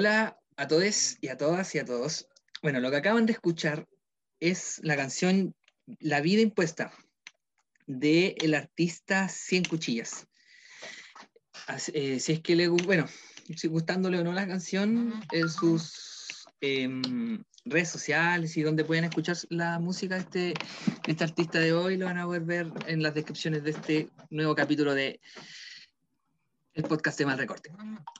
Hola a todos y a todas y a todos. Bueno, lo que acaban de escuchar es la canción La vida impuesta de el artista Cien Cuchillas. Así- eh, si es que le bueno, si gustándole o no la canción, en sus em, redes sociales y donde pueden escuchar la música de este, de este artista de hoy, lo van a poder ver en las descripciones de este nuevo capítulo de el podcast de Mal Recorte.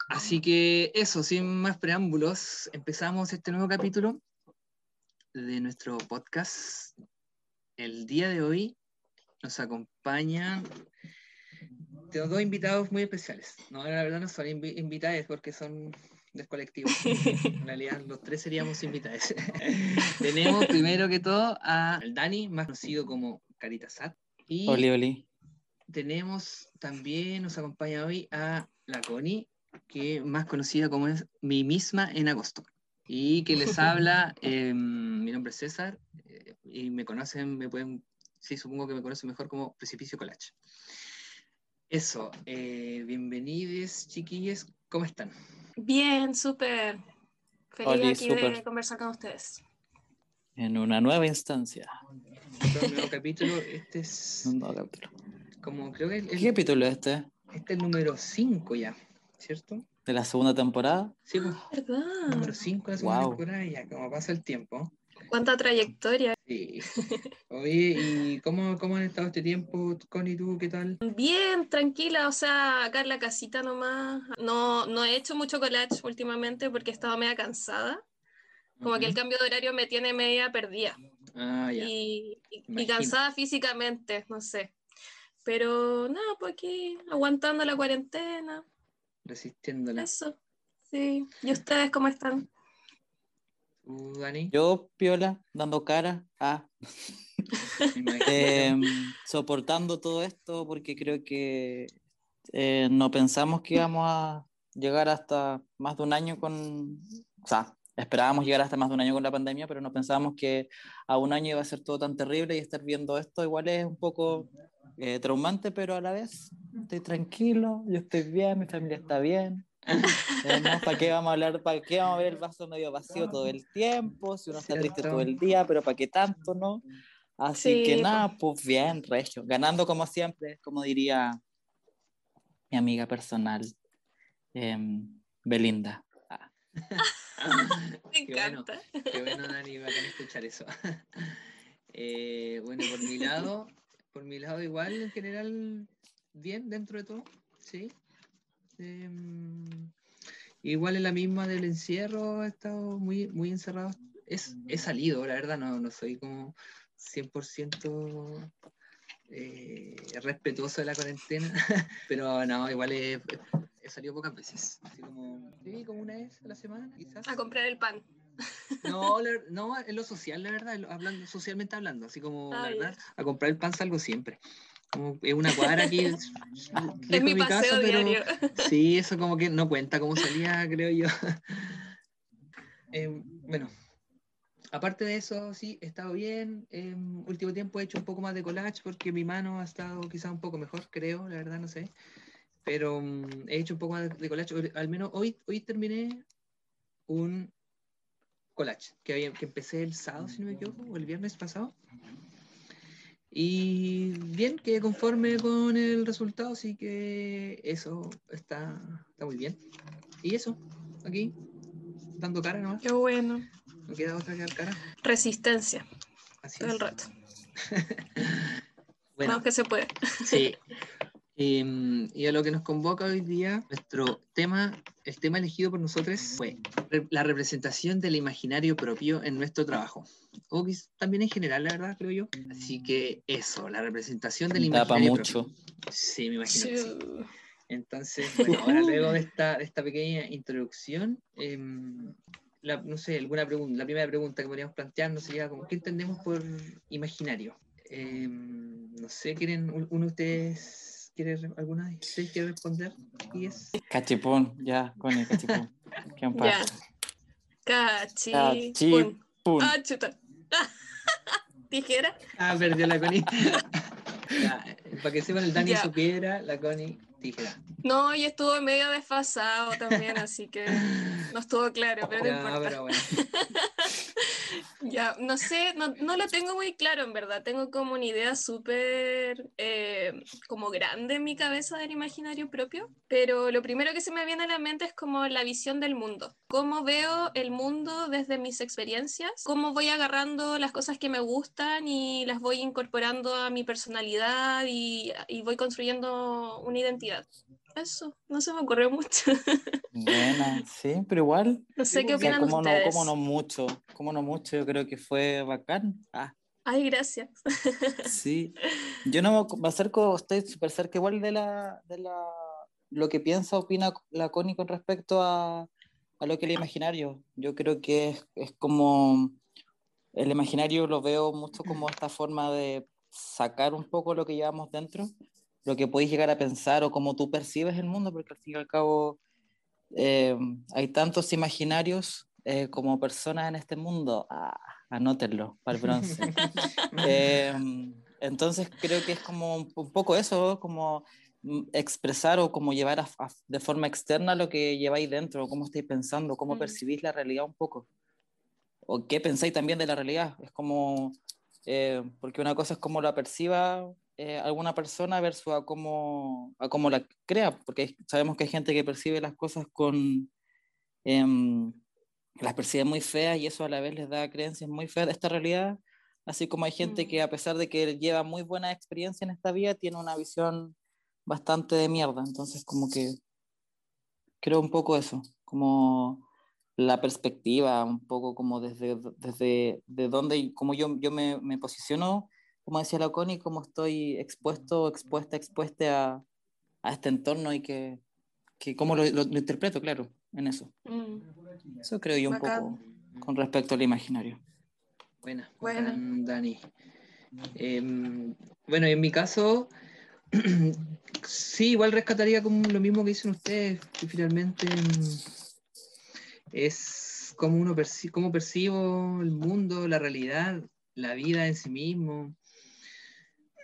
Así que eso, sin más preámbulos, empezamos este nuevo capítulo de nuestro podcast. El día de hoy nos acompañan tengo dos invitados muy especiales. No, la verdad no son invi- invitados porque son del colectivo. En realidad los tres seríamos invitados. Tenemos primero que todo a el Dani, más conocido como Carita Sat. Y Oli, oli. Tenemos también, nos acompaña hoy a la Connie, que más conocida como es mi misma en agosto. Y que les habla, eh, mi nombre es César, eh, y me conocen, me pueden, sí, supongo que me conocen mejor como Precipicio Collage. Eso, eh, bienvenidos chiquillos, ¿cómo están? Bien, súper. Feliz Oli, aquí de conversar con ustedes. En una nueva instancia. Otro nuevo capítulo, este es Un nuevo capítulo. Como, creo que el, ¿Qué capítulo es este? este es el número 5 ya, ¿cierto? ¿De la segunda temporada? Sí, pues, ¿Verdad? número 5 de la segunda Wow. temporada, ya como pasa el tiempo. ¿Cuánta trayectoria? Sí. Oye, ¿y cómo, cómo han estado este tiempo, Connie, tú, qué tal? Bien, tranquila, o sea, acá en la casita nomás. No, no he hecho mucho collage últimamente porque he estado media cansada. Como que el cambio de horario me tiene media perdida Ah, ya. y, y- y cansada físicamente, no sé. Pero nada, pues aquí aguantando la cuarentena, Resistiéndola. eso. Sí. ¿Y ustedes cómo están? ¿Tú, Dani? Yo, Piola, dando cara a em, soportando todo esto porque creo que eh, no pensamos que íbamos a llegar hasta más de un año con, o sea, esperábamos llegar hasta más de un año con la pandemia, pero no pensábamos que a un año iba a ser todo tan terrible y estar viendo esto igual es un poco eh, traumante, pero a la vez estoy tranquilo, yo estoy bien, mi familia está bien. ¿Para qué vamos a hablar? ¿Para qué vamos a ver el vaso medio vacío todo el tiempo? Si uno está triste todo el día, pero ¿para qué tanto, no? Así Sí, que nada, pues bien, regio. Ganando como siempre, como diría mi amiga personal, em, Belinda. Ah, Me Qué bueno. encanta. Qué bueno, Dani, bacán escuchar eso. Eh, bueno, por mi lado, por mi lado igual, en general, bien dentro de todo, sí. Em, igual en la misma del encierro, he estado muy, muy encerrado. Es, he salido, la verdad, no, no soy como 100% eh, respetuoso de la cuarentena, pero no, igual he, he salido pocas veces, así como, sí, como una vez a la semana, quizás. A comprar el pan. No, la- no, en lo social, la verdad, hablando, socialmente hablando, así como, la verdad, a comprar el pan salgo siempre. Como es una cuadra aquí, es, mi casa, paseo pero sí, eso como que no cuenta como salía, creo yo. Eh, bueno, aparte de eso, sí, he estado bien. Eh, último tiempo he hecho un poco más de collage porque mi mano ha estado quizá un poco mejor, creo, la verdad, no sé. Pero mm, he hecho un poco más de, collage. Al menos hoy, hoy terminé un collage que, había, que empecé el sábado, si no me equivoco, o el viernes pasado. Y bien, quedé conforme con el resultado, así que eso está, está muy bien. Y eso, aquí, dando cara nomás, Qué bueno. no queda otra que dar cara. Resistencia, Así todo es. el rato. Bueno, Vamos que se puede. sí. Em, y a lo que nos convoca hoy día, nuestro tema, el tema elegido por nosotros fue la representación del imaginario propio en nuestro trabajo. O también en general, la verdad, creo yo. Así que eso, la representación del imaginario mucho. propio. Sí, me imagino que sí. Sí. Entonces, bueno, ahora luego de esta, de esta pequeña introducción, em, la- no sé, alguna pregunta, la primera pregunta que podríamos plantearnos sería como, ¿qué entendemos por imaginario? Em, no sé, ¿quieren, un- uno de ustedes, quiere, re- alguna de ustedes quiere responder? ¿Y es? Cachipún, ya, con el cachipún. ¿Quién Ya. pasa? Cachi. Cachi- pun. Pun. Ah, chuta. Tijera. Ah, perdió la Connie. Ya, para que sepan, el Dani Ya. hizo piedra, la Connie tijera. No, y estuvo medio desfasado también, así que no estuvo claro, pero no Ya, importa. pero bueno. Ya, no sé, no, lo tengo muy claro en verdad. Tengo como una idea súper eh, como grande en mi cabeza del imaginario propio, pero lo primero que se me viene a la mente es como la visión del mundo. Cómo veo el mundo desde mis experiencias, cómo voy agarrando las cosas que me gustan y las voy incorporando a mi personalidad y voy construyendo una identidad. Eso, no se me ocurrió mucho. Buena, sí, pero igual. No sé qué o sea, opinan como no, ustedes. como no mucho, como no mucho, yo creo que fue bacán. Ah, Ay, gracias. sí. Yo no me acerco, estoy súper cerca igual de la, de la, lo que piensa, opina la Connie con respecto a, a lo que el imaginario. Yo creo que es, es como, el imaginario lo veo mucho como esta forma de sacar un poco lo que llevamos dentro, lo que podéis llegar a pensar o cómo tú percibes el mundo, porque al fin y al cabo eh, hay tantos imaginarios eh, como personas en este mundo. Ah, anótenlo para el bronce. Eh, entonces creo que es como un, poco eso, como mm, expresar o como llevar a- a- de forma externa lo que lleváis dentro, cómo estáis pensando, cómo Mm. percibís la realidad un poco. O qué pensáis también de la realidad. Es como, porque una cosa es cómo la perciba eh, alguna persona versus a cómo, a cómo la crea, porque sabemos que hay gente que percibe las cosas con... em, las percibe muy feas y eso a la vez les da creencias muy feas de esta realidad, así como hay gente Mm. que a pesar de que lleva muy buena experiencia en esta vida, tiene una visión bastante de mierda, entonces como que creo un poco eso, como la perspectiva, un poco como desde, desde de dónde, y como yo, yo me, me posiciono, como decía la Connie, como estoy expuesto, expuesta, expuesta a, a este entorno y que, que cómo lo, lo- lo interpreto, claro, en eso. Mm. Eso creo yo un poco con respecto al imaginario. Buena, Buena. bacán, Dani. Em, bueno, en mi caso, sí, igual rescataría como lo mismo que dicen ustedes, que finalmente em, es como uno perci- cómo percibo el mundo, la realidad, la vida en sí mismo.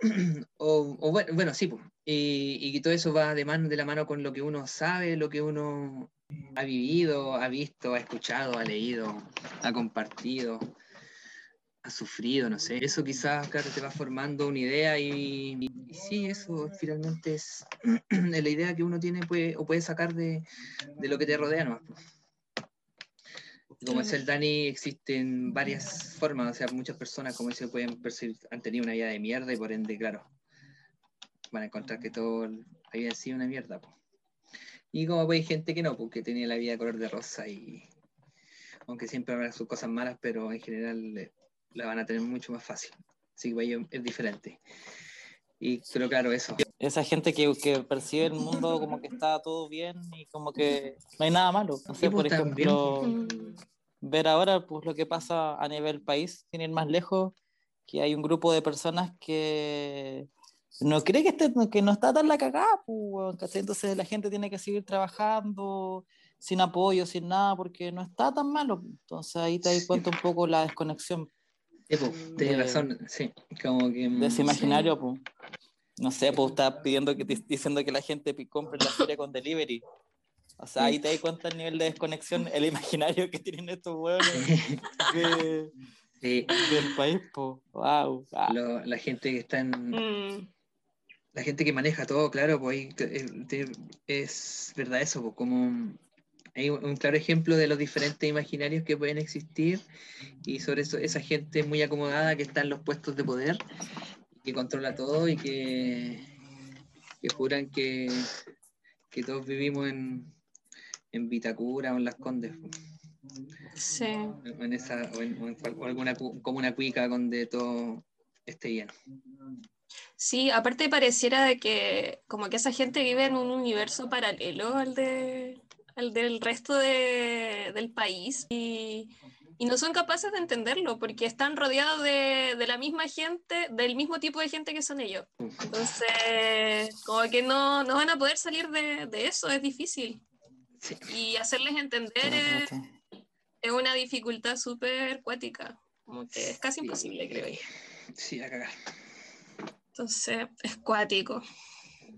O, bueno, sí, y, todo eso va de, mano, de la mano con lo que uno sabe, lo que uno ha vivido, ha visto, ha escuchado, ha leído, ha compartido, ha sufrido, no sé. Eso quizás, claro, te va formando una idea y, sí, eso finalmente es la idea que uno tiene puede, o puede sacar de, lo que te rodea, ¿no? Como dice el Dani, existen varias formas, o sea, muchas personas, como dice, pueden percibir, han tenido una vida de mierda y por ende, claro, van a encontrar que todo había sido una mierda. po. Y como pues, hay gente que no, porque tenía la vida de color de rosa y aunque siempre habrá sus cosas malas, pero en general eh, la van a tener mucho más fácil. Así que ellos es diferente. Y, pero claro, eso. Esa gente que, que percibe el mundo como que está todo bien y como que no hay nada malo. No sé, pues, por ejemplo, Mm. Ver ahora pues lo que pasa a nivel país, sin ir más lejos, que hay un grupo de personas que no cree que, esté, que no está tan la cagada, pues, entonces la gente tiene que seguir trabajando sin apoyo, sin nada, porque no está tan malo. Entonces ahí te das Sí. cuenta un poco la desconexión Sí, pues, tienes De- razón, sí. Como que. mm, de ese Sí. imaginario, pues. No sé, pues estás pidiendo que diciendo que la gente compre la feria con delivery. O sea, ahí te das cuenta el nivel de desconexión, el imaginario que tienen estos de- sí, del país, pues. Wow. lo- la gente que está en. Mm. La gente que maneja todo, claro, pues ahí eh, es verdad eso, pues como. Hay un, un claro ejemplo de los diferentes imaginarios que pueden existir y sobre eso, esa gente muy acomodada que está en los puestos de poder, que controla todo y que, que juran que, que todos vivimos en, en Vitacura o en Las Condes. Sí. o en esa o en, o en o alguna comuna cuica donde todo esté bien. Sí, aparte pareciera de que como que esa gente vive en un universo paralelo al de al del resto de- del país y, y no son capaces de entenderlo porque están rodeados de, de la misma gente, del mismo tipo de gente que son ellos. Entonces, como que no, no van a poder salir de, de eso, es difícil. Sí. Y hacerles entender es, es una dificultad súper cuática, como que es casi imposible, creo yo. Sí, a cagar. Entonces, es cuático,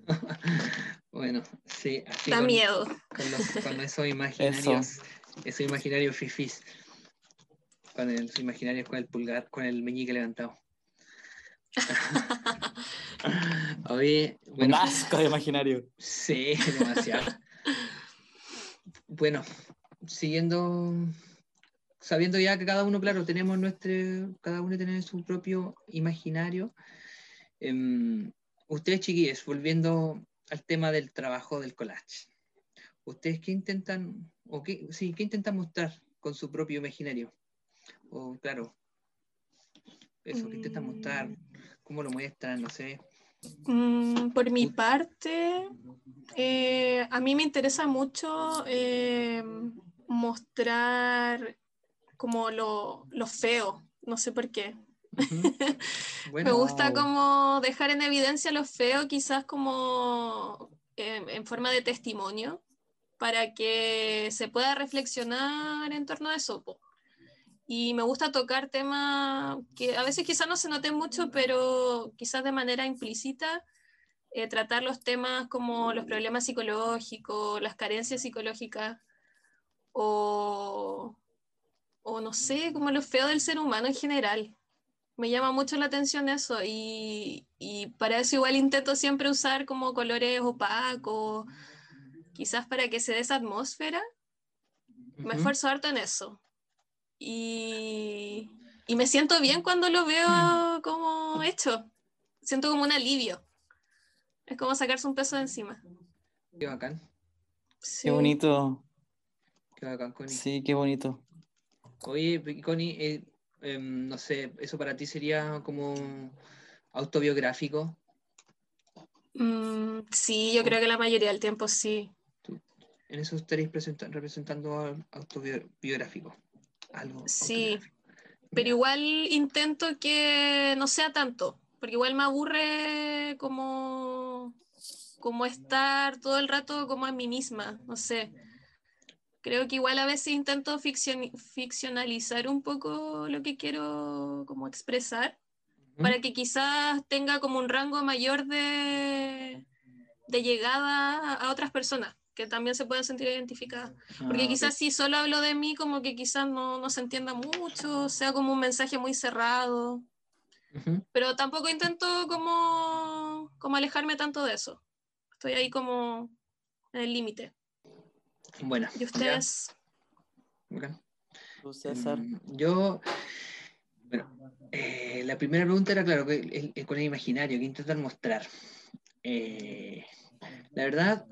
Bueno, sí, así da con, miedo. con los- con esos imaginarios Ese imaginario fifís. Con el su imaginario con el pulgar, con el meñique levantado. Oye, Un bueno, asco de imaginario. sí, demasiado. Bueno, siguiendo, sabiendo ya que cada uno, claro, tenemos nuestro, cada uno tiene su propio imaginario. em, ustedes, chiquillos, volviendo al tema del trabajo del collage, ¿ustedes qué intentan, o qué, sí, qué intentan mostrar con su propio imaginario? O, claro, eso, ¿qué intentan mostrar? ¿Cómo lo muestran? No sé. Mm, por mi parte, eh, a mí me interesa mucho eh, mostrar como lo, lo feo, no sé por qué. Me Bueno, gusta como dejar en evidencia lo feo, quizás como eh, en forma de testimonio, para que se pueda reflexionar en torno a eso. po. Y me gusta tocar temas que a veces quizás no se noten mucho, pero quizás de manera implícita, eh, tratar los temas como los problemas psicológicos, las carencias psicológicas, o, o no sé, como lo feo del ser humano en general. Me llama mucho la atención eso y, y para eso igual intento siempre usar como colores opacos, quizás para que se dé esa atmósfera. Me ujú. esfuerzo harto en eso. Y, y me siento bien cuando lo veo como hecho. Siento como un alivio. Es como sacarse un peso de encima. Qué bacán, Sí. Qué bonito. qué bacán, Connie. Sí, qué bonito. Oye, Connie, eh, em, no sé, ¿eso para ti sería como autobiográfico? Mm, sí, yo creo que la mayoría del tiempo sí. En eso estaréis presenta- representando autobiográfico. Algo Sí. Pero igual intento que no sea tanto, porque igual me aburre como, como estar todo el rato como en mí misma, no sé. Creo que igual a veces intento ficcion- ficcionalizar un poco lo que quiero como expresar, para que quizás tenga como un rango mayor de, de llegada a otras personas, que también se puedan sentir identificadas. Porque Ah, quizás si solo hablo de mí, como que quizás no, no se entienda mucho, sea como un mensaje muy cerrado. Ujú. Pero tampoco intento como, como alejarme tanto de eso. Estoy ahí como en el límite. Bueno, ¿Y ustedes? Tú, César. Em, yo, bueno, eh, la primera pregunta era, claro, que el- el- con el imaginario, que intentan mostrar. Eh, la verdad,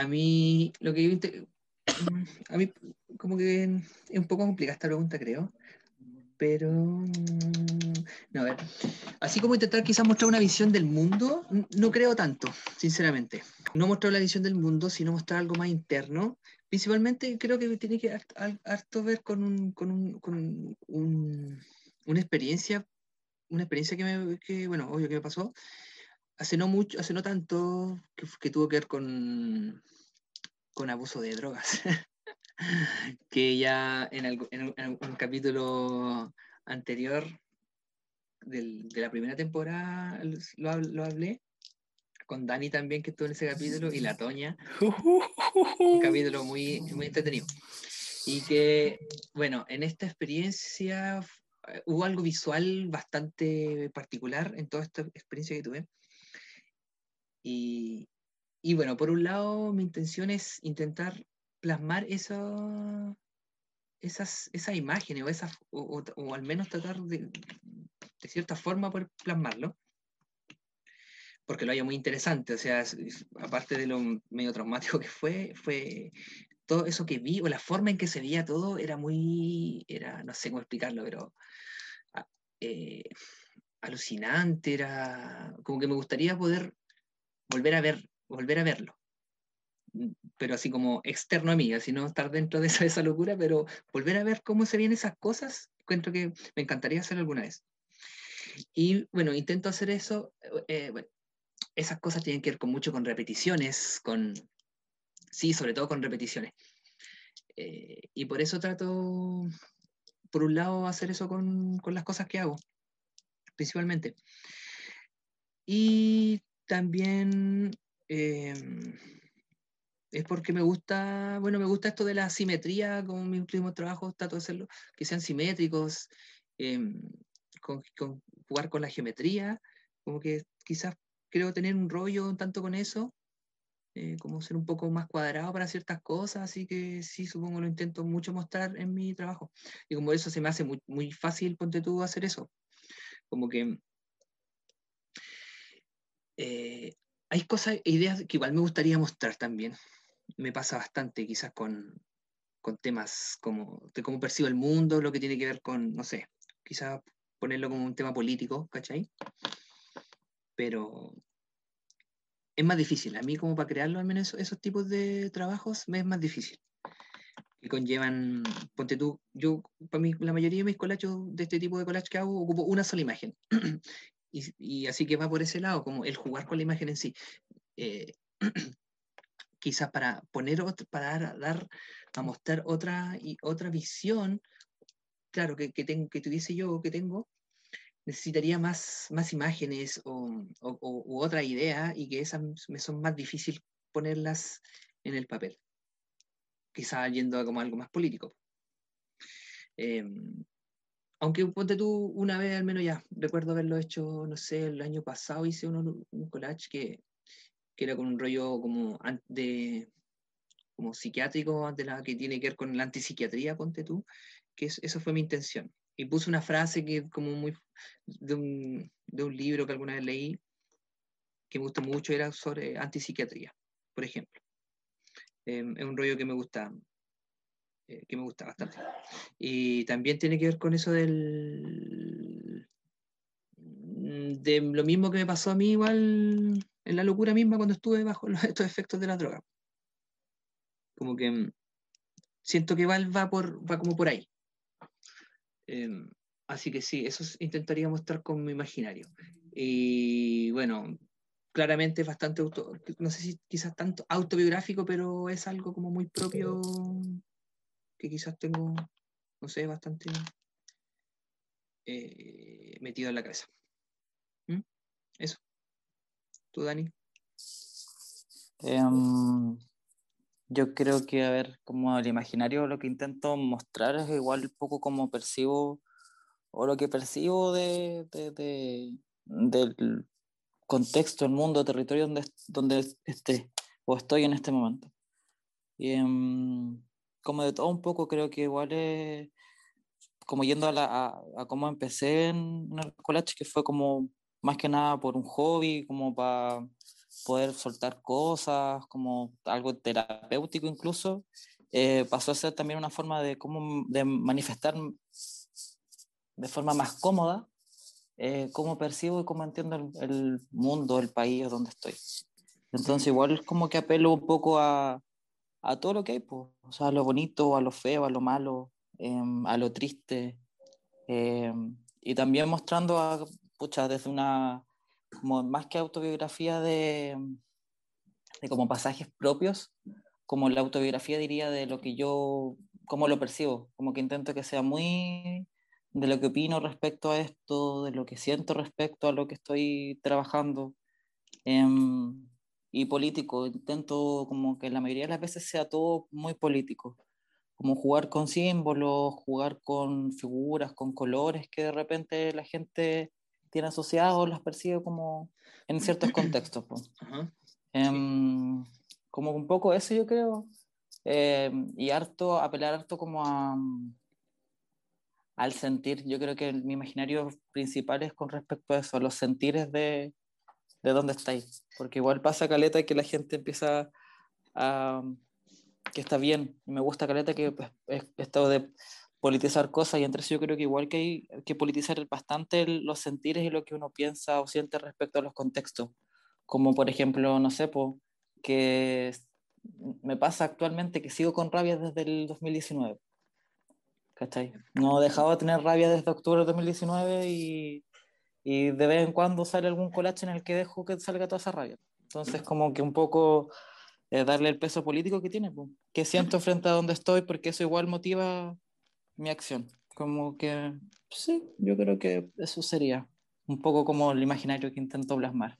a mí, lo que a mí, como que es un poco complicada esta pregunta, creo. Pero, mm, no, a ver, así como intentar quizás mostrar una visión del mundo, no creo tanto, sinceramente. No mostrar la visión del mundo, sino mostrar algo más interno. Principalmente creo que tiene que hart- har- harto ver con, un, con, un- con un- una experiencia, una experiencia que, me, que, bueno, obvio que me pasó, hace no mucho, hace no tanto, que, que tuvo que ver con, con abuso de drogas. que ya en, algo- en un, en un capítulo anterior del- de la primera temporada lo, lo hablé, con Dani también que estuvo en ese capítulo, y la Toña, un capítulo muy, muy entretenido. Y que, bueno, en esta experiencia eh, hubo algo visual bastante particular en toda esta experiencia que tuve. Y, bueno, por un lado, mi intención es intentar plasmar eso, esas, esas imágenes o, esas, o, al menos tratar de, de cierta forma poder plasmarlo, porque lo haya muy interesante, o sea, aparte de lo medio traumático que fue, fue todo eso que vi, o la forma en que se veía todo, era muy, era, no sé cómo explicarlo, pero ah, eh, alucinante, era como que me gustaría poder volver a ver, volver a verlo. Pero así como externo a mí, así no estar dentro de esa, esa locura, pero volver a ver cómo se ven esas cosas, encuentro que me encantaría hacer alguna vez. Y bueno, intento hacer eso. eh, bueno, esas cosas tienen que ver con mucho con repeticiones, con, sí, sobre todo con repeticiones. Eh, y por eso trato, por un lado, hacer eso con, con las cosas que hago, principalmente. Y también, eh, es porque me gusta, bueno, me gusta esto de la simetría, como mi último trabajo trato de hacerlo, que sean simétricos, em, con, jugar con la geometría, como que quizás creo tener un rollo tanto con eso, eh, como ser un poco más cuadrado para ciertas cosas, así que sí, supongo lo intento mucho mostrar en mi trabajo. Y como eso se me hace muy, muy fácil, ponte tú, hacer eso. Como que eh, hay cosas, ideas que igual me gustaría mostrar también. Me pasa bastante quizás con, con temas como de cómo percibo el mundo, lo que tiene que ver con, no sé, quizás ponerlo como un tema político, ¿cachai? Pero es más difícil. A mí como para crearlo, al menos esos, tipos de trabajos, me es más difícil. Que conllevan, ponte tú, yo, para mí, la mayoría de mis colachos, de este tipo de collage que hago, ocupo una sola imagen. y, así que va por ese lado, como el jugar con la imagen en sí. Eh, quizás para poner otro, para dar, a mostrar otra, y, otra visión, claro, que, tengo, que tuviese yo, que tengo, necesitaría más, más imágenes o, otra idea y que esas me son más difícil ponerlas en el papel. Quizá yendo a como algo más político. Em, aunque ponte tú una vez al menos ya, recuerdo haberlo hecho, no sé, el año pasado hice uno, un collage que, que era con un rollo como de como psiquiátrico de la que tiene que ver con la antipsiquiatría, ponte tú, que eso fue mi intención y puse una frase que como muy de un, de un libro que alguna vez leí, que me gustó mucho, era sobre antipsiquiatría, por ejemplo. Em, es un rollo que me gusta, eh, que me gusta bastante. Y también tiene que ver con eso del de lo mismo que me pasó a mí igual en la locura misma cuando estuve bajo estos efectos de la droga. Como que mm, siento que va, va, por, va como por ahí. Em, así que sí, eso intentaría mostrar con mi imaginario. Y bueno, claramente es bastante, auto, no sé si quizás tanto autobiográfico, pero es algo como muy propio que quizás tengo, no sé, bastante eh, metido en la cabeza. ¿Mm? Eso. ¿Tú, Dani? Em, yo creo que, a ver, como el imaginario lo que intento mostrar es igual un poco como percibo, o lo que percibo de, del contexto, el mundo, territorio donde, donde esté o estoy en este momento. Y em, como de todo un poco, creo que igual es como yendo a, la, a, cómo empecé en, en el collage, que fue como más que nada por un hobby, como para poder soltar cosas, como algo terapéutico incluso, eh, pasó a ser también una forma de, cómo, de manifestar de forma más cómoda eh, cómo percibo y cómo entiendo el, mundo, el país donde estoy. Entonces igual como que apelo un poco a, a todo lo que hay, pues, o sea, a lo bonito, a lo feo, a lo malo, em, a lo triste, em, y también mostrando a, pucha, desde una como más que autobiografía de, de como pasajes propios, como la autobiografía diría de lo que yo, cómo lo percibo, como que intento que sea muy de lo que opino respecto a esto, de lo que siento respecto a lo que estoy trabajando. Em, y político, intento como que la mayoría de las veces sea todo muy político, como jugar con símbolos, jugar con figuras, con colores que de repente la gente tiene asociados, las percibe como en ciertos contextos. Em, como un poco eso yo creo. Em, y harto, apelar harto como a, al sentir. Yo creo que mi imaginario principal es con respecto a eso, a los sentires de, de dónde estáis. Porque igual pasa caleta que la gente empieza a... que está bien. Me gusta caleta que pues, he estado de politizar cosas y entre eso yo creo que igual que hay que politizar bastante los sentires y lo que uno piensa o siente respecto a los contextos. Como por ejemplo, no sé, po, que me pasa actualmente que sigo con rabia desde el 2019. ¿Cachai? No he dejado de tener rabia desde octubre de 2019 y, y de vez en cuando sale algún colache en el que dejo que salga toda esa rabia. Entonces como que un poco eh, darle el peso político que tiene, po, que siento frente a donde estoy, porque eso igual motiva mi acción. Como que, sí, yo creo que eso sería un poco como el imaginario que intento plasmar.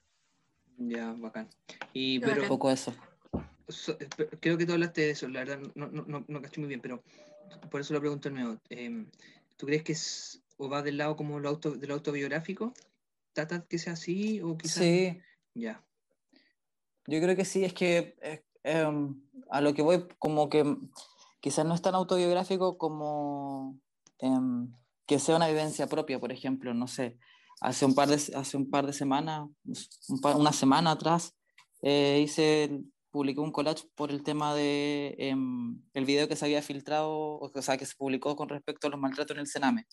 Ya, bacán. Y, pero, un poco eso. so- eh, creo que tú hablaste de eso, la verdad no, no, no, no caché muy bien, pero por eso lo pregunto de nuevo. Em, ¿Tú crees que es, o va del lado como lo auto, del autobiográfico? ¿Trata que sea así o quizás? Sí, Ya, yo creo que sí, es que eh, em, a lo que voy, como que quizás no es tan autobiográfico como em, que sea una vivencia propia, por ejemplo, no sé, hace un par de, hace un par de semanas, un par- una semana atrás, eh, hice, publiqué un collage por el tema de em, el video que se había filtrado, o sea, que se publicó con respecto a los maltratos en el Sename.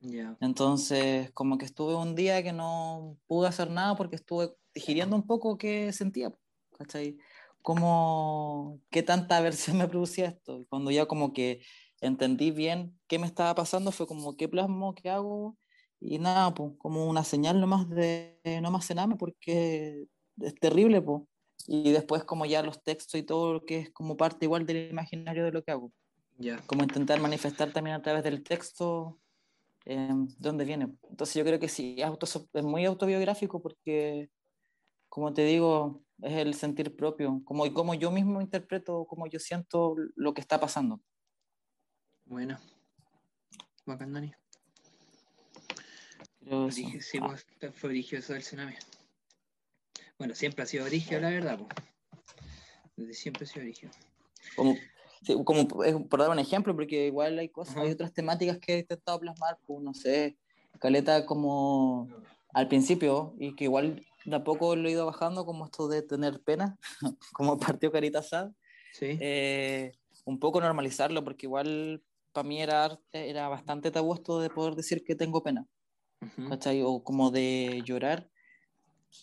Ya, Entonces, como que estuve un día que no pude hacer nada porque estuve digiriendo un poco qué sentía, ¿cachai? Como, qué tanta aversión me producía esto. Cuando ya como que entendí bien qué me estaba pasando, fue como, ¿qué plasmo, qué hago? Y nada, pues, como una señal nomás de no más cename porque es terrible, pues. Y después como ya los textos y todo lo que es como parte igual del imaginario de lo que hago. ya. Como intentar manifestar también a través del texto eh, de dónde viene. Entonces yo creo que sí, es, auto- es muy autobiográfico porque, como te digo, es el sentir propio, como, y como yo mismo interpreto, como yo siento lo que está pasando. Bueno. Bacán, Dani. Brigio- sí, Ah, fue brigio eso del tsunami. Bueno, siempre ha sido brigio, la verdad, pues. Desde siempre ha sido como, sí, como por dar un ejemplo, porque igual hay cosas, hay otras temáticas que he intentado plasmar, pues no sé, Caleta como al principio, y que igual de a poco lo he ido bajando, como esto de tener pena, como partió Carita Sad, Sí. eh, un poco normalizarlo, porque igual para mí era, arte- era bastante tabú esto de poder decir que tengo pena. O como de llorar.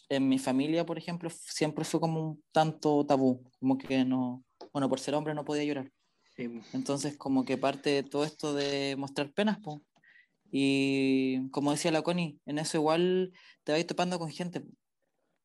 En mi familia, por ejemplo, siempre fue como un tanto tabú, como que no, bueno, por ser hombre no podía llorar. Sí. Entonces, como que parte de todo esto de mostrar penas, po. Y como decía la Connie, en eso igual te vas topando con gente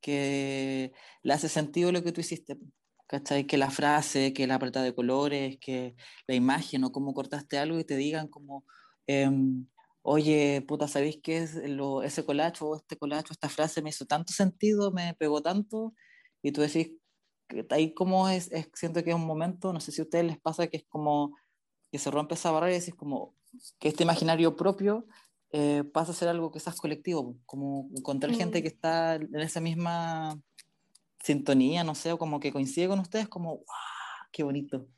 que le hace sentido lo que tú hiciste. ¿Cachai? Que la frase, que la paleta de colores, que la imagen o cómo cortaste algo y te digan como, em, oye, puta, ¿sabéis qué es lo, ese colacho o este colacho, esta frase me hizo tanto sentido, me pegó tanto? Y tú decís, ahí como es, es- siento que es un momento, no sé si a ustedes les pasa que es como que se rompe esa barrera y decís como que este imaginario propio eh, pasa a ser algo quizás colectivo, como encontrar Mm. gente que está en esa misma sintonía, no sé, o como que coincide con ustedes, como, ¡guau! ¡Qué bonito!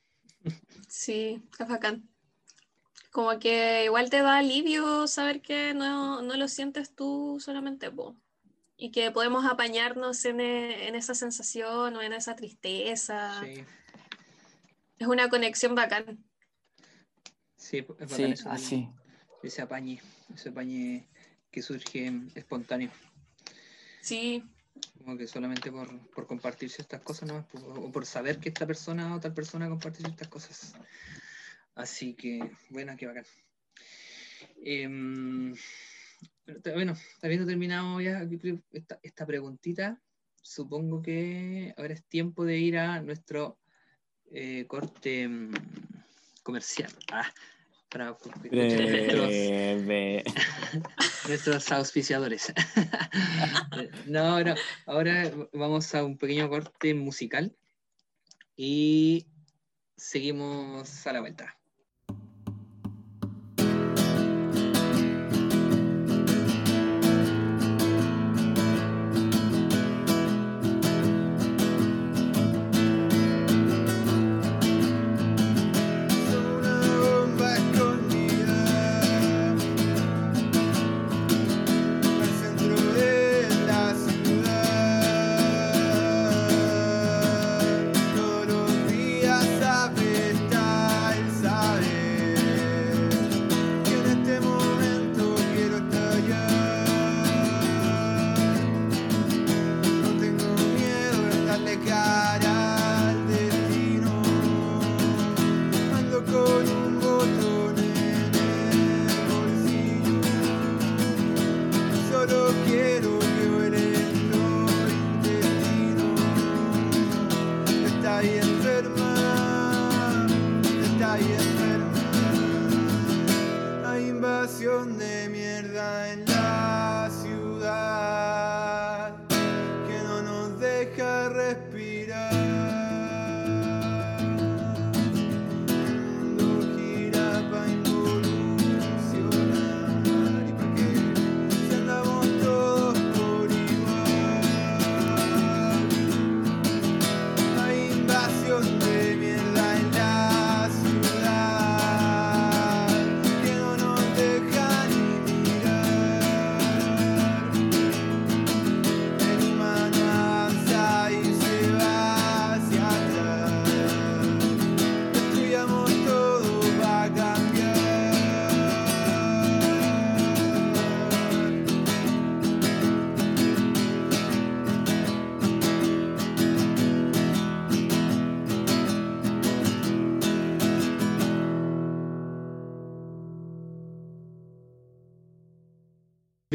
Sí, es bacán. Como que igual te da alivio saber que no, no lo sientes tú solamente vos. Y que podemos apañarnos en, e- en esa sensación o en esa tristeza. Sí, Es una conexión bacán. sí, es bacán Sí, eso así. ese apañe, ese apañe que surge espontáneo. Sí, Como que solamente por, por compartir ciertas cosas nomás, por- o por saber que esta persona o tal persona comparte ciertas cosas. Así que, bueno, qué bacán. Te- bueno, habiendo terminado ya esta, esta preguntita, supongo que ahora es tiempo de ir a nuestro eh, corte comercial. Ah, para nuestros, nuestros auspiciadores. no, no, ahora vamos a un pequeño corte musical y seguimos a la vuelta.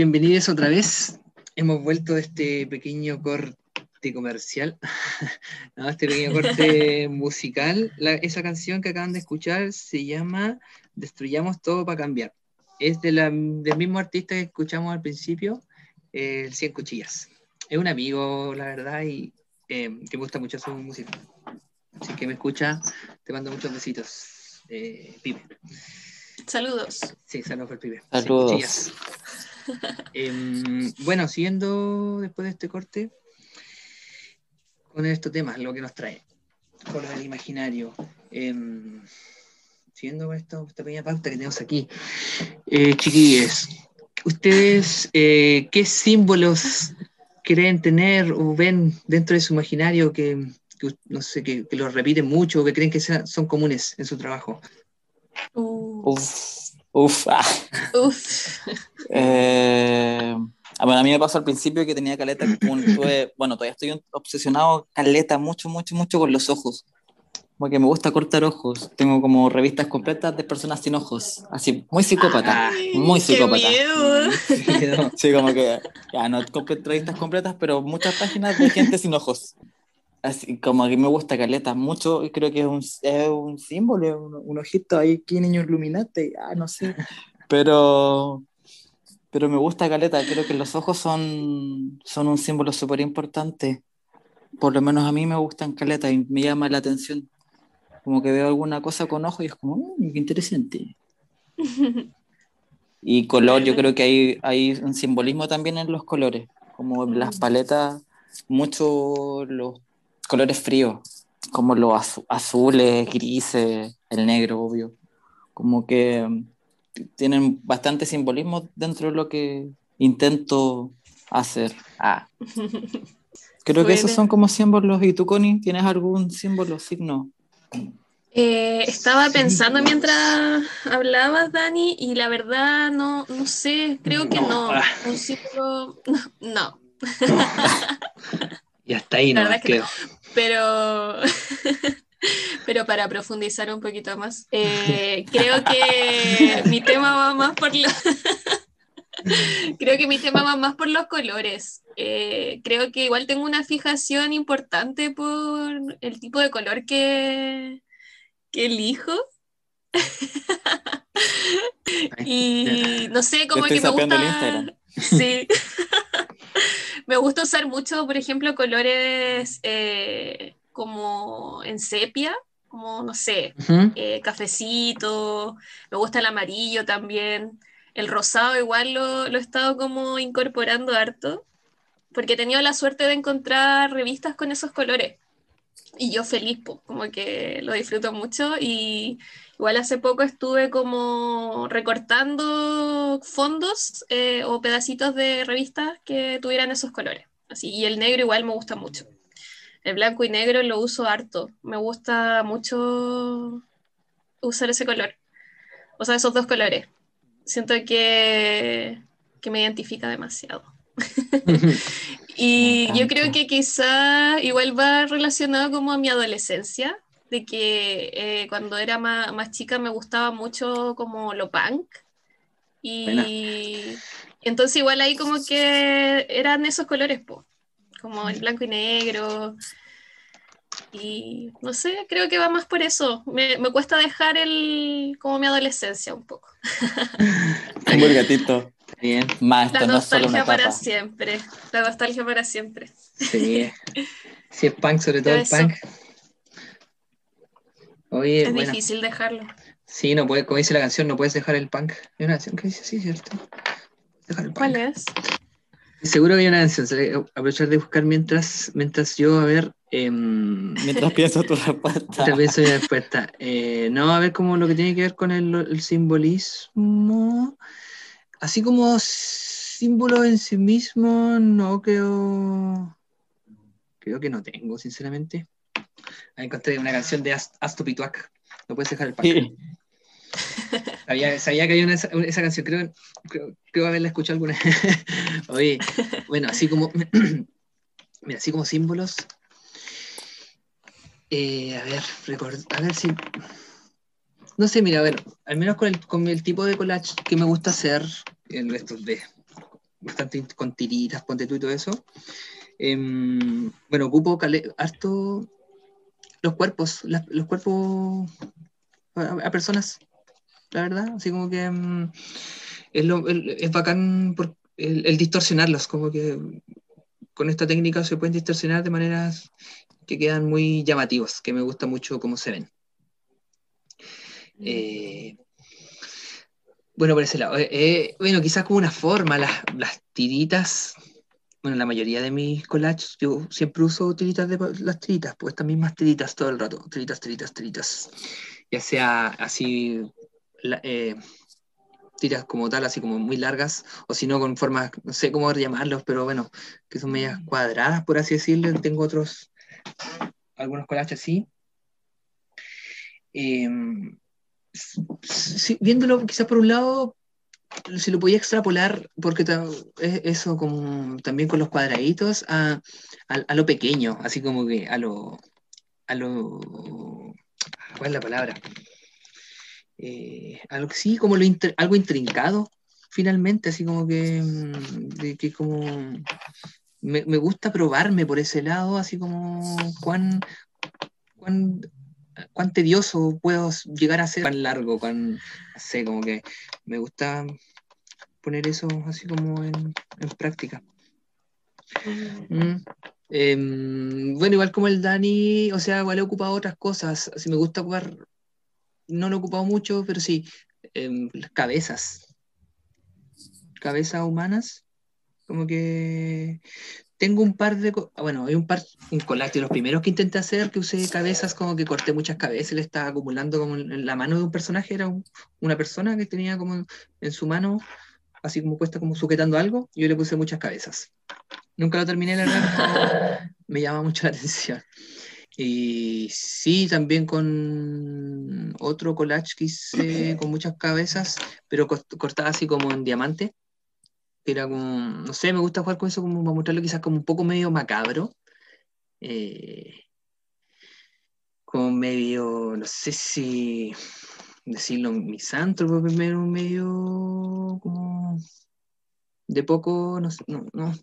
Bienvenidos otra vez. Hemos vuelto de este pequeño corte comercial, no, este pequeño corte musical. La- esa canción que acaban de escuchar se llama Destruyamos todo para cambiar. Es de la- del mismo artista que escuchamos al principio, eh, el Cien Cuchillas. Es un amigo, la verdad, y eh, que me gusta mucho su música. Así que me escucha, te mando muchos besitos, eh, Pipe. Saludos. Sí, saludos por el pibe. Saludos. Em, bueno, siguiendo después de este corte con estos temas, lo que nos trae, con lo del imaginario. em, siguiendo con esto, esta pequeña pauta que tenemos aquí. Eh, chiquillos, ¿ustedes eh, qué símbolos creen tener o ven dentro de su imaginario que, que, no sé, que, que los repiten mucho o que creen que sea- son comunes en su trabajo? Uh, Uf, uf. ah. uf. Eh, ah, bueno, a mí me pasó al principio que tenía caleta, tuve- bueno, todavía estoy obsesionado caleta mucho, mucho, mucho con los ojos. Porque me gusta cortar ojos. Tengo como revistas completas de personas sin ojos. Así, muy psicópata. Ay, muy qué psicópata. miedo. Sí, como que ya no revistas completas, pero muchas páginas de gente sin ojos. Así como que me gusta caleta mucho y creo que es un, es un símbolo, un, un ojito ahí, aquí niño iluminante, ah, no sé. Pero, pero me gusta caleta, creo que los ojos son, son un símbolo súper importante. Por lo menos a mí me gustan caleta y me llama la atención. Como que veo alguna cosa con ojos y es como, "Mm, qué interesante. Y color, yo creo que hay, hay un simbolismo también en los colores, como las Mm. paletas, mucho los colores fríos, como los azu- azules, grises, el negro, obvio. Como que mm, tienen bastante simbolismo dentro de lo que intento hacer. Ah. Creo que esos son como símbolos. ¿Y tú, Connie, tienes algún símbolo, signo? Eh, estaba pensando mientras hablabas, Dani, y la verdad no, no sé, creo que No. no. Un símbolo, no, Y hasta ahí La no verdad es que creo. Pero, pero para profundizar un poquito más, eh, creo que mi tema va más por lo- creo que mi tema va más por los colores. Eh, creo que igual tengo una fijación importante por el tipo de color que, que elijo. y no sé, como estoy que me el gusta. Instagram. Sí. Me gusta usar mucho, por ejemplo, colores eh, como en sepia, como no sé, eh, cafecito, me gusta el amarillo también. El rosado igual lo, lo he estado como incorporando harto, porque he tenido la suerte de encontrar revistas con esos colores. Y yo feliz, como que lo disfruto mucho y igual hace poco estuve como recortando fondos eh, o pedacitos de revistas que tuvieran esos colores. Así, y el negro igual me gusta mucho. El blanco y negro lo uso harto. Me gusta mucho usar ese color. O sea, esos dos colores. Siento que, que me identifica demasiado. y yo creo que quizá igual va relacionado como a mi adolescencia, de que eh, cuando era más, más chica me gustaba mucho como lo punk. Y entonces igual ahí como que eran esos colores, po, como el blanco y negro. Y no sé, creo que va más por eso. Me, me cuesta dejar el como mi adolescencia un poco. Como el gatito. Bien, Más, La esto no es solo una nostalgia para etapa. siempre. La nostalgia para siempre. sí. Sí, es punk, sobre todo el Eso. punk. Oye, es difícil dejarlo. sí, no puede, como dice la canción, no puedes dejar el punk. Hay una canción que dice así, ¿cierto? Dejar el punk. ¿Cuál es? Seguro que hay una canción, se- aprovechar de buscar mientras, mientras yo, a ver, em, Mientras pienso tu respuesta. mientras pienso mi respuesta. Eh, no, a ver como lo que tiene que ver con el, el simbolismo. Así como símbolo en sí mismo, no creo. Creo que no tengo, sinceramente. Ahí encontré una canción de Ast- Asto Pituac. No puedes dejar el. Sí. Sabía, sabía que había una, esa, esa canción, creo, creo, creo haberla escuchado alguna vez. Oye, bueno, así como, mira, así como símbolos. eh, a ver, record- a ver si. No sé, mira, a ver, al menos con el, con el tipo de collage que me gusta hacer, el resto de bastante con tiritas, ponte tú y todo eso. Em, bueno, ocupo harto los cuerpos, los cuerpos a, a personas, la verdad, así como que em, es, lo- el- es bacán por el, el distorsionarlos, como que con esta técnica se pueden distorsionar de maneras que quedan muy llamativos, que me gusta mucho cómo se ven. Eh, bueno, por ese lado. eh, eh, bueno, quizás como una forma, las, las tiritas, bueno, la mayoría de mis collages, yo siempre uso tiritas de las tiritas, pues estas mismas tiritas todo el rato, tiritas, tiritas, tiritas. Ya sea así, la- eh, tiras como tal, así como muy largas, o si no con formas, no sé cómo llamarlos, pero bueno, que son medias cuadradas, por así decirlo. Tengo otros, algunos collages así. Em, sí, viéndolo quizás por un lado, si lo podía extrapolar, porque eso como también con los cuadraditos, a, a- lo pequeño, así como que a lo, a lo, ¿cuál es la palabra? Eh, algo, sí, como lo algo intrincado, finalmente, así como que, que como me, me gusta probarme por ese lado, así como cuán, cuán, cuán tedioso puedo llegar a ser, cuán largo, cuán, sé, como que me gusta poner eso así como en, en práctica. Mm. Em, bueno, igual como el Dani, o sea, igual he ocupado otras cosas. Si me gusta ocupar, no lo he ocupado mucho, pero sí, em, las cabezas. Cabezas humanas. Como que tengo un par de. ah, Bueno, hay un par, un collage de los primeros que intenté hacer, que usé cabezas, como que corté muchas cabezas le estaba acumulando como en la mano de un personaje, era un- una persona que tenía como en, su mano, así como puesta, como sujetando algo, y yo le puse muchas cabezas. Nunca lo terminé, la verdad, me llama mucho la atención. Y sí, también con otro collage que hice con muchas cabezas, pero cort- cortada así como en diamante. Era como, no sé, me gusta jugar con eso como para mostrarlo quizás como un poco medio macabro. eh, como medio, no sé si decirlo misántropo primero, medio como de poco, no, no, no,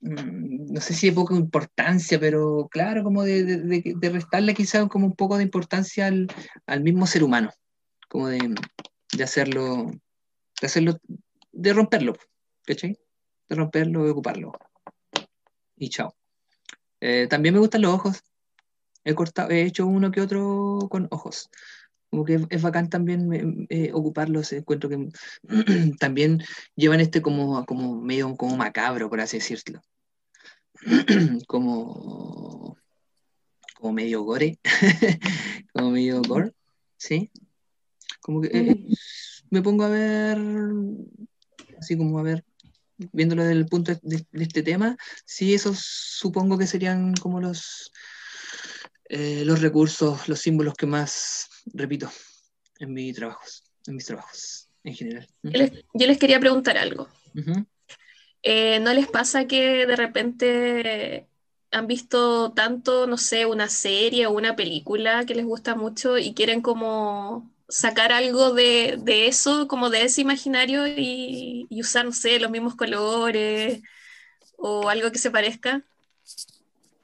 mm, no sé si de poca importancia, pero claro, como de- de restarle quizás como un poco de importancia al, al mismo ser humano, como de, de hacerlo, de hacerlo, de romperlo, ¿cachai? De romperlo y ocuparlo. Y chao. Eh, también me gustan los ojos. He, cortado, he hecho uno que otro con ojos. Como que es bacán también eh, ocuparlos. Encuentro que también llevan este como, como medio como macabro, por así decirlo. como, como medio gore. como medio gore. ¿Sí? Como que eh, me pongo a ver, así como a ver, viéndolo desde el punto de, de este tema, sí, esos supongo que serían como los, eh, los recursos, los símbolos que más repito en mis trabajos, en mis trabajos en general. Yo les, yo les quería preguntar algo. Eh, ¿No les pasa que de repente han visto tanto, no sé, una serie o una película que les gusta mucho y quieren como sacar algo de, de eso, como de ese imaginario y, y usar, no sé, los mismos colores o algo que se parezca?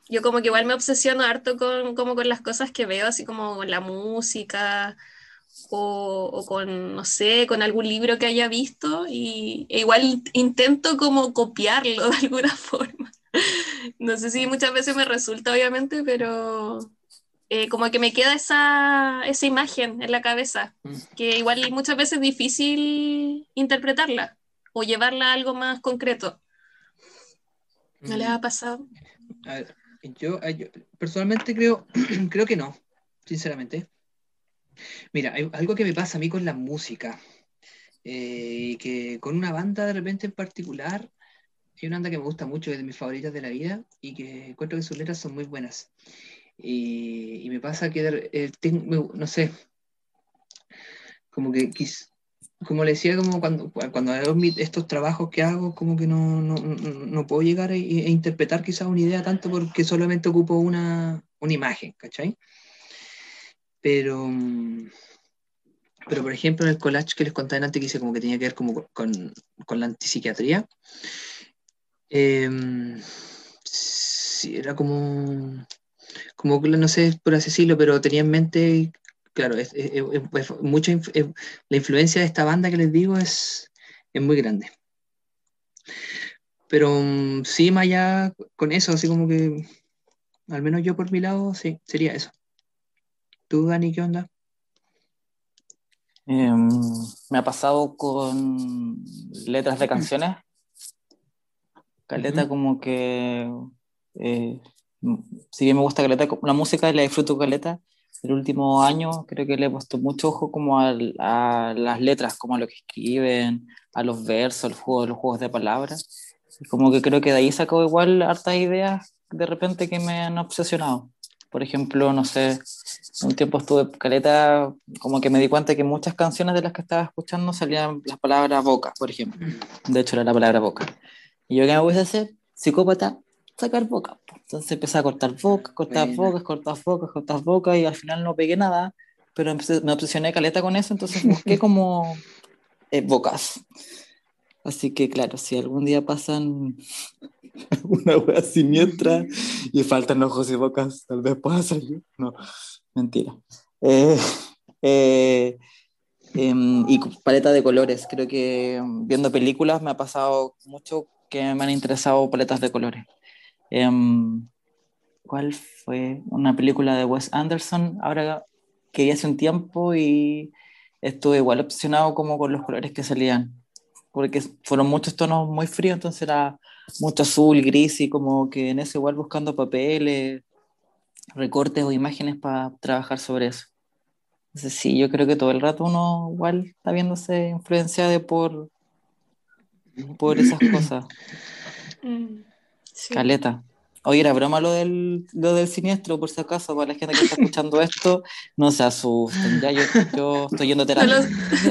Yo como que igual me obsesiono harto con, como con las cosas que veo, así como la música o, o con, no sé, con algún libro que haya visto y e igual intento como copiarlo de alguna forma. No sé si muchas veces me resulta, obviamente, pero eh, como que me queda esa, esa imagen en la cabeza, Mm. que igual muchas veces es difícil interpretarla o llevarla a algo más concreto. ¿No les ha pasado? A ver, yo, personalmente creo, creo que no, sinceramente. Mira, hay algo que me pasa a mí con la música, eh, que con una banda de repente en particular, hay una banda que me gusta mucho, es de mis favoritas de la vida, y que encuentro que sus letras son muy buenas. Y, y me pasa que, eh, tengo- no sé, como que quis- como le decía, como cuando, cuando estos trabajos que hago, como que no, no, no- puedo llegar a, a interpretar quizás una idea tanto porque solamente ocupo una, una imagen, ¿cachai? Pero, mm, Pero, por ejemplo, en el collage que les conté antes, que hice como que tenía que ver como con, con la antipsiquiatría, sí, era como, como, no sé por así decirlo, pero tenía en mente, claro, es, es- es- es mucha inf- la influencia de esta banda que les digo es, es muy grande. Pero mm, sí, más allá con eso, así como que, al menos yo por mi lado, sí, sería eso. ¿Tú, Dani, qué onda? Em, me ha pasado con letras de canciones. Caleta como que, eh, si bien me gusta Caleta, la música la disfruto Caleta, el último año creo que le he puesto mucho ojo como al- a, las letras, como a lo que escriben, a los versos, al juego, los juegos de palabras. Como que creo que de ahí saco igual hartas ideas de repente que me han obsesionado. Por ejemplo, no sé, un tiempo estuve caleta, como que me di cuenta que muchas canciones de las que estaba escuchando salían las palabras boca, por ejemplo. De hecho, era la palabra boca. Y yo, ¿qué me voy a hacer? Psicópata, sacar boca. Entonces empecé a cortar boca, cortar Buena. bocas, cortar bocas, cortar bocas, y al final no pegué nada, pero empecé- me obsesioné caleta con eso, entonces busqué como eh, bocas. Así que, claro, si algún día pasan una wea siniestra y faltan ojos y bocas, tal vez pueda ser yo. No, mentira. Eh, eh, em, y paleta de colores. Creo que em, viendo películas me ha pasado mucho que me han interesado paletas de colores. Em, ¿Cuál fue? Una película de Wes Anderson, ahora que vi hace un tiempo y estuve igual obsesionado como con los colores que salían, porque fueron muchos tonos muy fríos, entonces era mucho azul, gris y como que en eso igual buscando papeles, recortes o imágenes para trabajar sobre eso. Entonces sí, yo creo que todo el rato uno igual está viéndose influenciado por, por esas cosas. Sí. Caleta. Oye, era broma lo del, lo del siniestro, por si acaso, para la gente que está escuchando esto, no se asusten. Ya yo, yo estoy yendo a No terapia.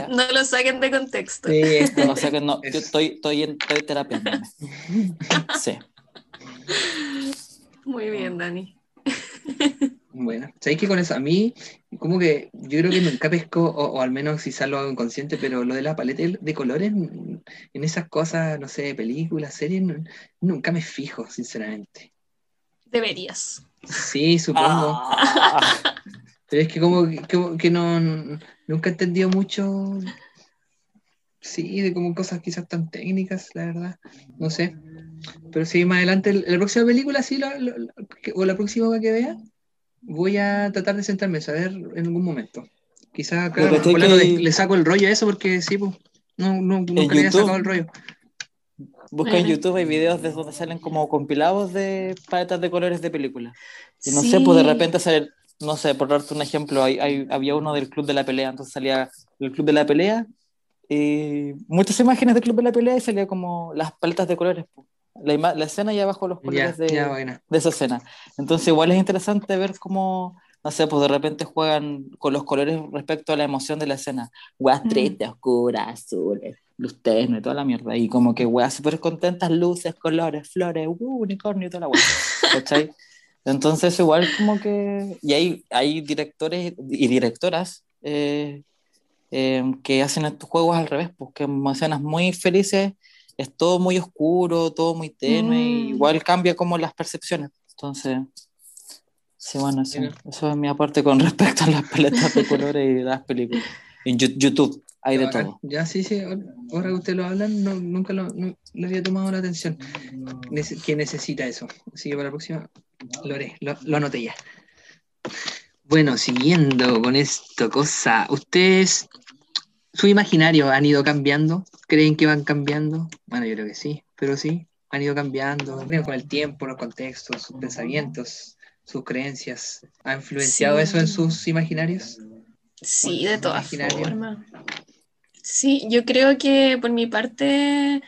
lo, no lo saquen de contexto. Sí, No, o sea que no, yo es- estoy, estoy, en, estoy. Sí. Muy bien, Dani. Bueno, ¿sabéis que con eso a mí, como que yo creo que nunca pesco, o, o al menos quizás lo hago inconsciente, pero lo de la paleta de- colores, en esas cosas, no sé, películas, series, nu- nunca me fijo, sinceramente. Deberías. Sí, supongo. Ah, Pero es que como que, no, nunca he entendido mucho, sí, de como cosas quizás tan técnicas, la verdad. No sé. Pero sí, más adelante, la próxima película, sí, lo- lo- lo- que- o la próxima que vea, voy a tratar de sentarme a saber en algún momento. Quizás, claro, que- le, le saco el rollo a eso porque sí, pues, no, no, nunca le YouTube. sacado el rollo. Busca en. YouTube, hay videos de donde salen como compilados de paletas de colores de películas. Y no sé, pues de Sí. repente sale, no sé, por darte un ejemplo, hay, hay- había uno del Club de la Pelea, entonces salía el Club de la Pelea, y muchas imágenes del Club de la Pelea y salía como las paletas de colores. La, la escena y abajo los colores de, ya, buena. de esa escena. Entonces igual es interesante ver cómo, no sé, pues de repente juegan con los colores respecto a la emoción de la escena. Weas Mm. tristes, oscuras, azules, luz tenue, toda la mierda. Y como que weas súper contentas, luces, colores, flores, uh, unicornio y toda la wea. ¿Cachai? Entonces igual como que... Y hay, hay directores y directoras eh, eh, que hacen estos juegos al revés, porque en escenas muy felices es todo muy oscuro, todo muy tenue, y Mm. igual cambia como las percepciones. Entonces, sí, bueno, eso, eso es mi aporte con respecto a las paletas de colores y las películas. En YouTube hay de todo. Ya, sí, sí. ahora- que ustedes lo hablan, no, nunca lo, no- había tomado la atención. Que necesita eso. Así que para la próxima lo haré, lo, lo anoté ya. Bueno, siguiendo con esta cosa, ¿ustedes, su imaginario han ido cambiando? ¿Creen que van cambiando? Bueno, yo creo que sí, pero sí, han ido cambiando. Con el tiempo, los contextos, sus pensamientos, sus creencias. ¿Ha influenciado Sí. eso en sus imaginarios? Sí, de todas formas. Sí, yo creo que por mi parte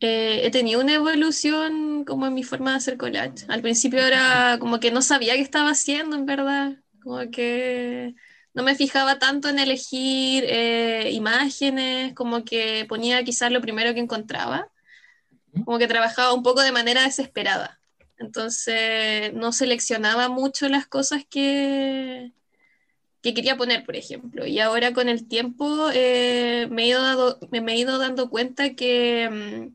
eh, he tenido una evolución como en mi forma de hacer collage. Al principio era como que no sabía qué estaba haciendo, en verdad. Como que no me fijaba tanto en elegir eh, imágenes, como que ponía quizás lo primero que encontraba. Como que trabajaba un poco de manera desesperada. Entonces no seleccionaba mucho las cosas que, que quería poner, por ejemplo. Y ahora con el tiempo eh, me, he ido dado- me, he ido dando cuenta que, mm,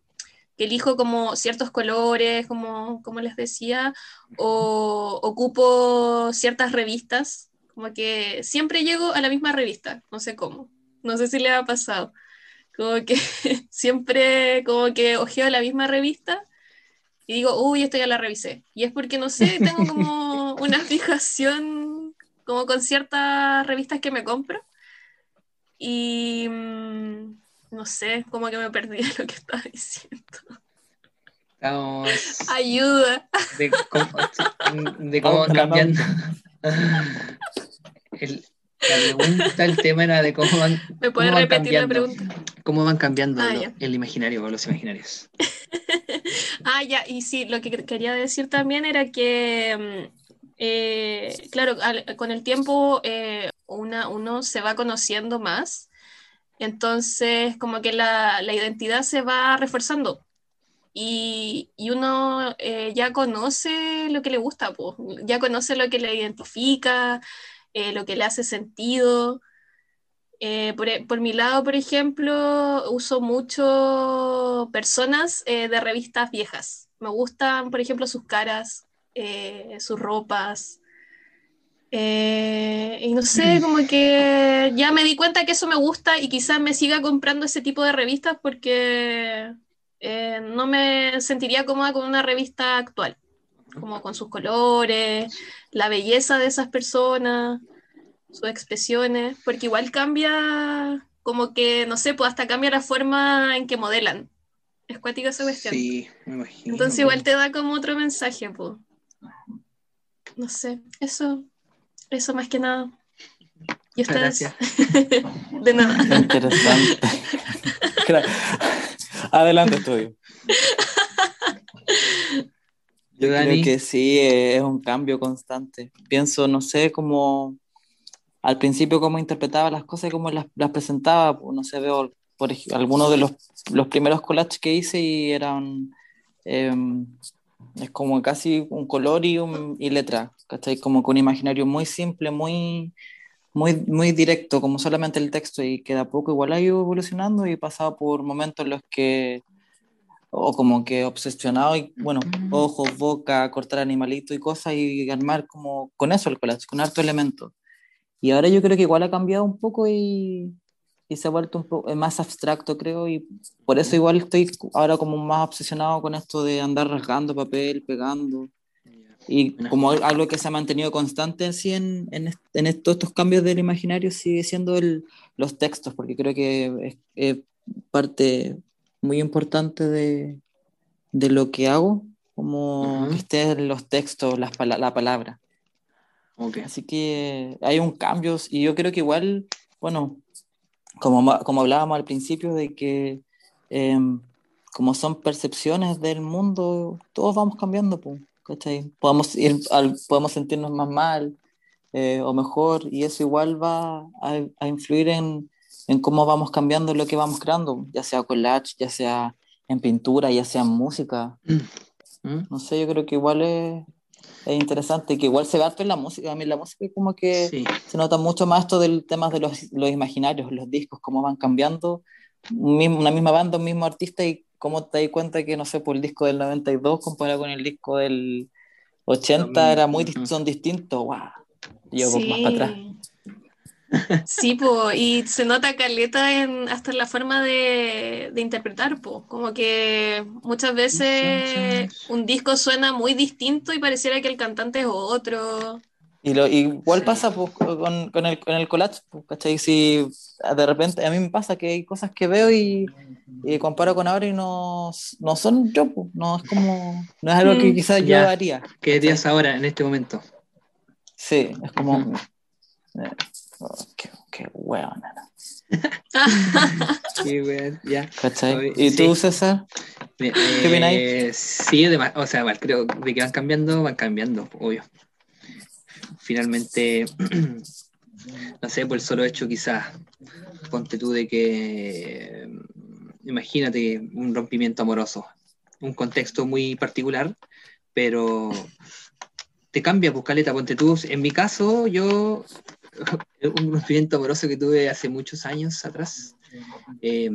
que elijo como ciertos colores, como, como les decía, o ocupo ciertas revistas, como que siempre llego a la misma revista, no sé cómo, no sé si le ha pasado. Como que siempre como que ojeo la misma revista y digo, uy, esto ya la revisé. Y es porque, no sé, tengo como una fijación como con ciertas revistas que me compro. Y mm, no sé, como que me perdí de lo que estaba diciendo. Estamos Ayuda. de cómo, de cómo cambiando. El- la pregunta, el tema era de cómo van, ¿Me puedes repetir la cambiando, pregunta? cómo van cambiando Ah, lo- el imaginario o los imaginarios. Ah, ya, y sí, lo que quería decir también era que, mm, eh, claro, con el tiempo eh, una, uno se va conociendo más, entonces como que la, la identidad se va reforzando y, uno eh, ya conoce lo que le gusta, po, ya conoce lo que le identifica, lo que le hace sentido. Eh, por, e- por mi lado, por ejemplo, uso mucho personas eh, de revistas viejas. Me gustan, por ejemplo, sus caras, eh, sus ropas. Eh, y no sé, como que ya me di cuenta que eso me gusta y quizás me siga comprando ese tipo de revistas porque eh, no me sentiría cómoda con una revista actual, como con sus colores, la belleza de esas personas sus expresiones, porque igual cambia, como que, no sé, pues hasta cambia la forma en que modelan. Es cuática esa cuestión. Sí, me imagino. Entonces igual te da como otro mensaje, pues. No sé, eso, eso más que nada. ¿Y ustedes? De nada. Interesante. Adelante, estudio. Yo creo que sí, es un cambio constante. Pienso, no sé, cómo al principio cómo interpretaba las cosas y cómo las, las presentaba. No sé, veo por ej- algunos de los, los primeros collages que hice y eran... em, es como casi un color y, un, y letra, ¿cachai? Como con un imaginario muy simple, muy, muy, muy directo, como solamente el texto, y que de a poco igual ha ido evolucionando y he pasado por momentos en los que, o como que obsesionado, y bueno, ojos, boca, cortar animalitos y cosas, y armar como con eso el collage, con harto elemento. Y ahora yo creo que igual ha cambiado un poco y, y se ha vuelto un poco más abstracto, creo, y por eso igual estoy ahora como más obsesionado con esto de andar rasgando papel, pegando. Y como algo que se ha mantenido constante en sí en, en, en estos, estos cambios del imaginario sigue siendo el, los textos, porque creo que es, es parte muy importante de, de lo que hago, como Ujú. que estén los textos, las la palabra. Ok. Así que hay un cambio y yo creo que igual, bueno, como, como hablábamos al principio de que em, como son percepciones del mundo, todos vamos cambiando, ¿cachai? Podemos, ir al- podemos sentirnos más mal eh, o mejor y eso igual va a, a influir en, en cómo vamos cambiando lo que vamos creando, ya sea collage, ya sea en pintura, ya sea en música. ¿Mm? No sé, yo creo que igual es, es interesante, que igual se ve harto en la música. A mí la música como que Sí. se nota mucho más esto del tema de los, los imaginarios, los discos, cómo van cambiando. Una misma banda, un mismo artista y cómo te das cuenta que, no sé, por el disco del 92 comparado con el disco del 80 era muy, son distintos. ¡Wow! Yo voy más para atrás. Sí, po, y se nota caleta en, hasta en la forma de, de interpretar, po. como que muchas veces un disco suena muy distinto y pareciera que el cantante es otro. Y lo, igual Sí. pasa pues, con, con, el, con el collage, pues, ¿cachai? Si de repente a mí me pasa que hay cosas que veo y, y comparo con ahora y no, no son yo, pues, no es como, no es algo que Mm. quizás yo Ya. haría. ¿Qué dirías ¿cachai? ahora, en este momento? Sí, es como, eh, qué, qué weón, Sí, weón, ya. ¿Y tú, sí. César? ¿Qué opináis? Sí, además, o sea, igual creo de que van cambiando, van cambiando, obvio. Finalmente, no sé, por el solo hecho quizás, ponte tú de que, imagínate un rompimiento amoroso, un contexto muy particular, pero te cambia, pues caleta, ponte tú, en mi caso, yo un rompimiento amoroso que tuve hace muchos años atrás. Eh,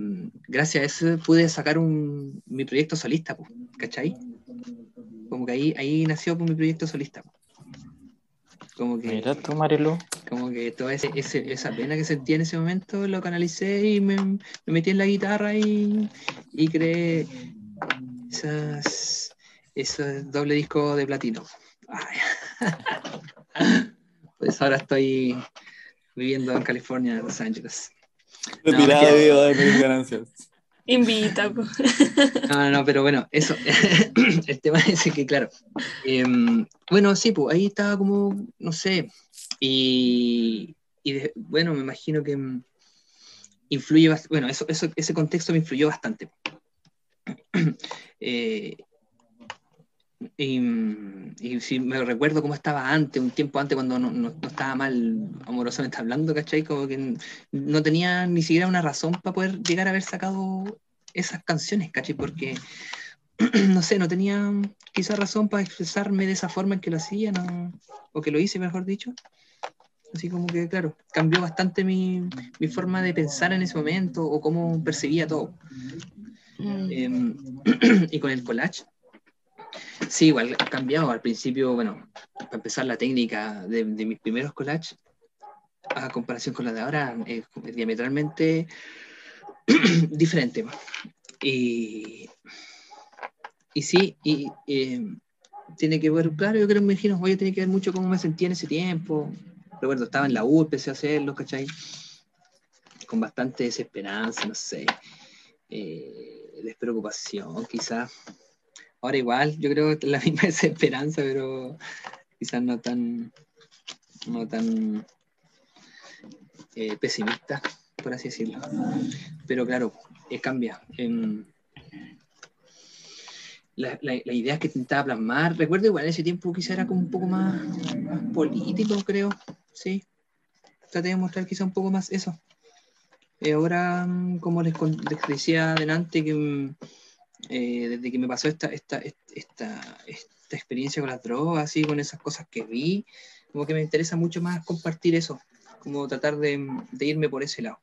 gracias a eso pude sacar un, mi proyecto solista, ¿cachai? Como que ahí, ahí nació pues, mi proyecto solista. Como que, Mira tú, Marilu. como que toda ese, ese- esa pena que sentía en ese momento lo canalicé y me, me metí en la guitarra y, y creé esas, esos doble disco de platino. Ay. Pues ahora estoy viviendo en California, Los Ángeles. Retirado es que- de mis ganancias. Invita. po. No, no, no, pero bueno, eso. el tema es que, claro. em, bueno, sí, pues ahí estaba como, no sé. Y, y de- bueno, me imagino que mm, influye, bueno, eso, eso, ese contexto me influyó bastante. Eh, y, y si me recuerdo cómo estaba antes, un tiempo antes, cuando no, no- no estaba mal amorosamente hablando, ¿cachai? Como que no tenía ni siquiera una razón para poder llegar a haber sacado esas canciones, ¿cachai? Porque, no sé, no tenía quizá razón para expresarme de esa forma en que lo hacía, ¿no? o que lo hice, mejor dicho. Así como que, claro, cambió bastante mi, mi forma de pensar en ese momento o cómo percibía todo. Mm. Em, y con el collage, sí, igual ha cambiado. Al principio, bueno, para empezar la técnica de, mis primeros collages, a comparación con la de ahora, es diametralmente diferente. Y, y sí, y em, tiene que ver, claro, yo creo, me imagino, oye, tiene que ver mucho cómo me sentía en ese tiempo. Recuerdo, estaba en la U, empecé a hacerlo, ¿cachai? Con bastante desesperanza, no sé eh, despreocupación, quizás. Ahora igual, yo creo que la misma desesperanza, pero quizás no tan, no tan eh, pesimista, por así decirlo. Pero claro, eh, cambia. Em, la, la, idea que intentaba plasmar, recuerdo igual ese tiempo quizás era como un poco más, político, creo, sí. Traté de mostrar quizá un poco más eso. Eh, ahora, mm, como les decía adelante, que mm, eh, desde que me pasó esta, esta, esta, esta experiencia con las drogas y con esas cosas que vi, como que me interesa mucho más compartir eso, como tratar de, de irme por ese lado.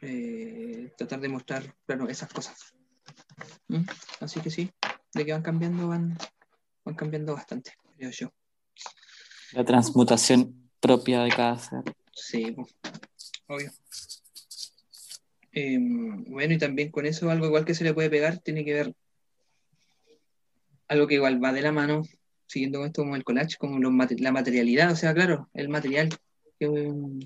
Eh, tratar de mostrar, claro, esas cosas. ¿Mm? Así que sí, de que van cambiando, van, van cambiando bastante, creo yo. La transmutación propia de cada ser. Sí, obvio. Em, bueno, y también con eso algo igual que se le puede pegar tiene que ver algo que igual va de la mano, siguiendo con esto como el collage, como los la materialidad, o sea, claro, el material que, em,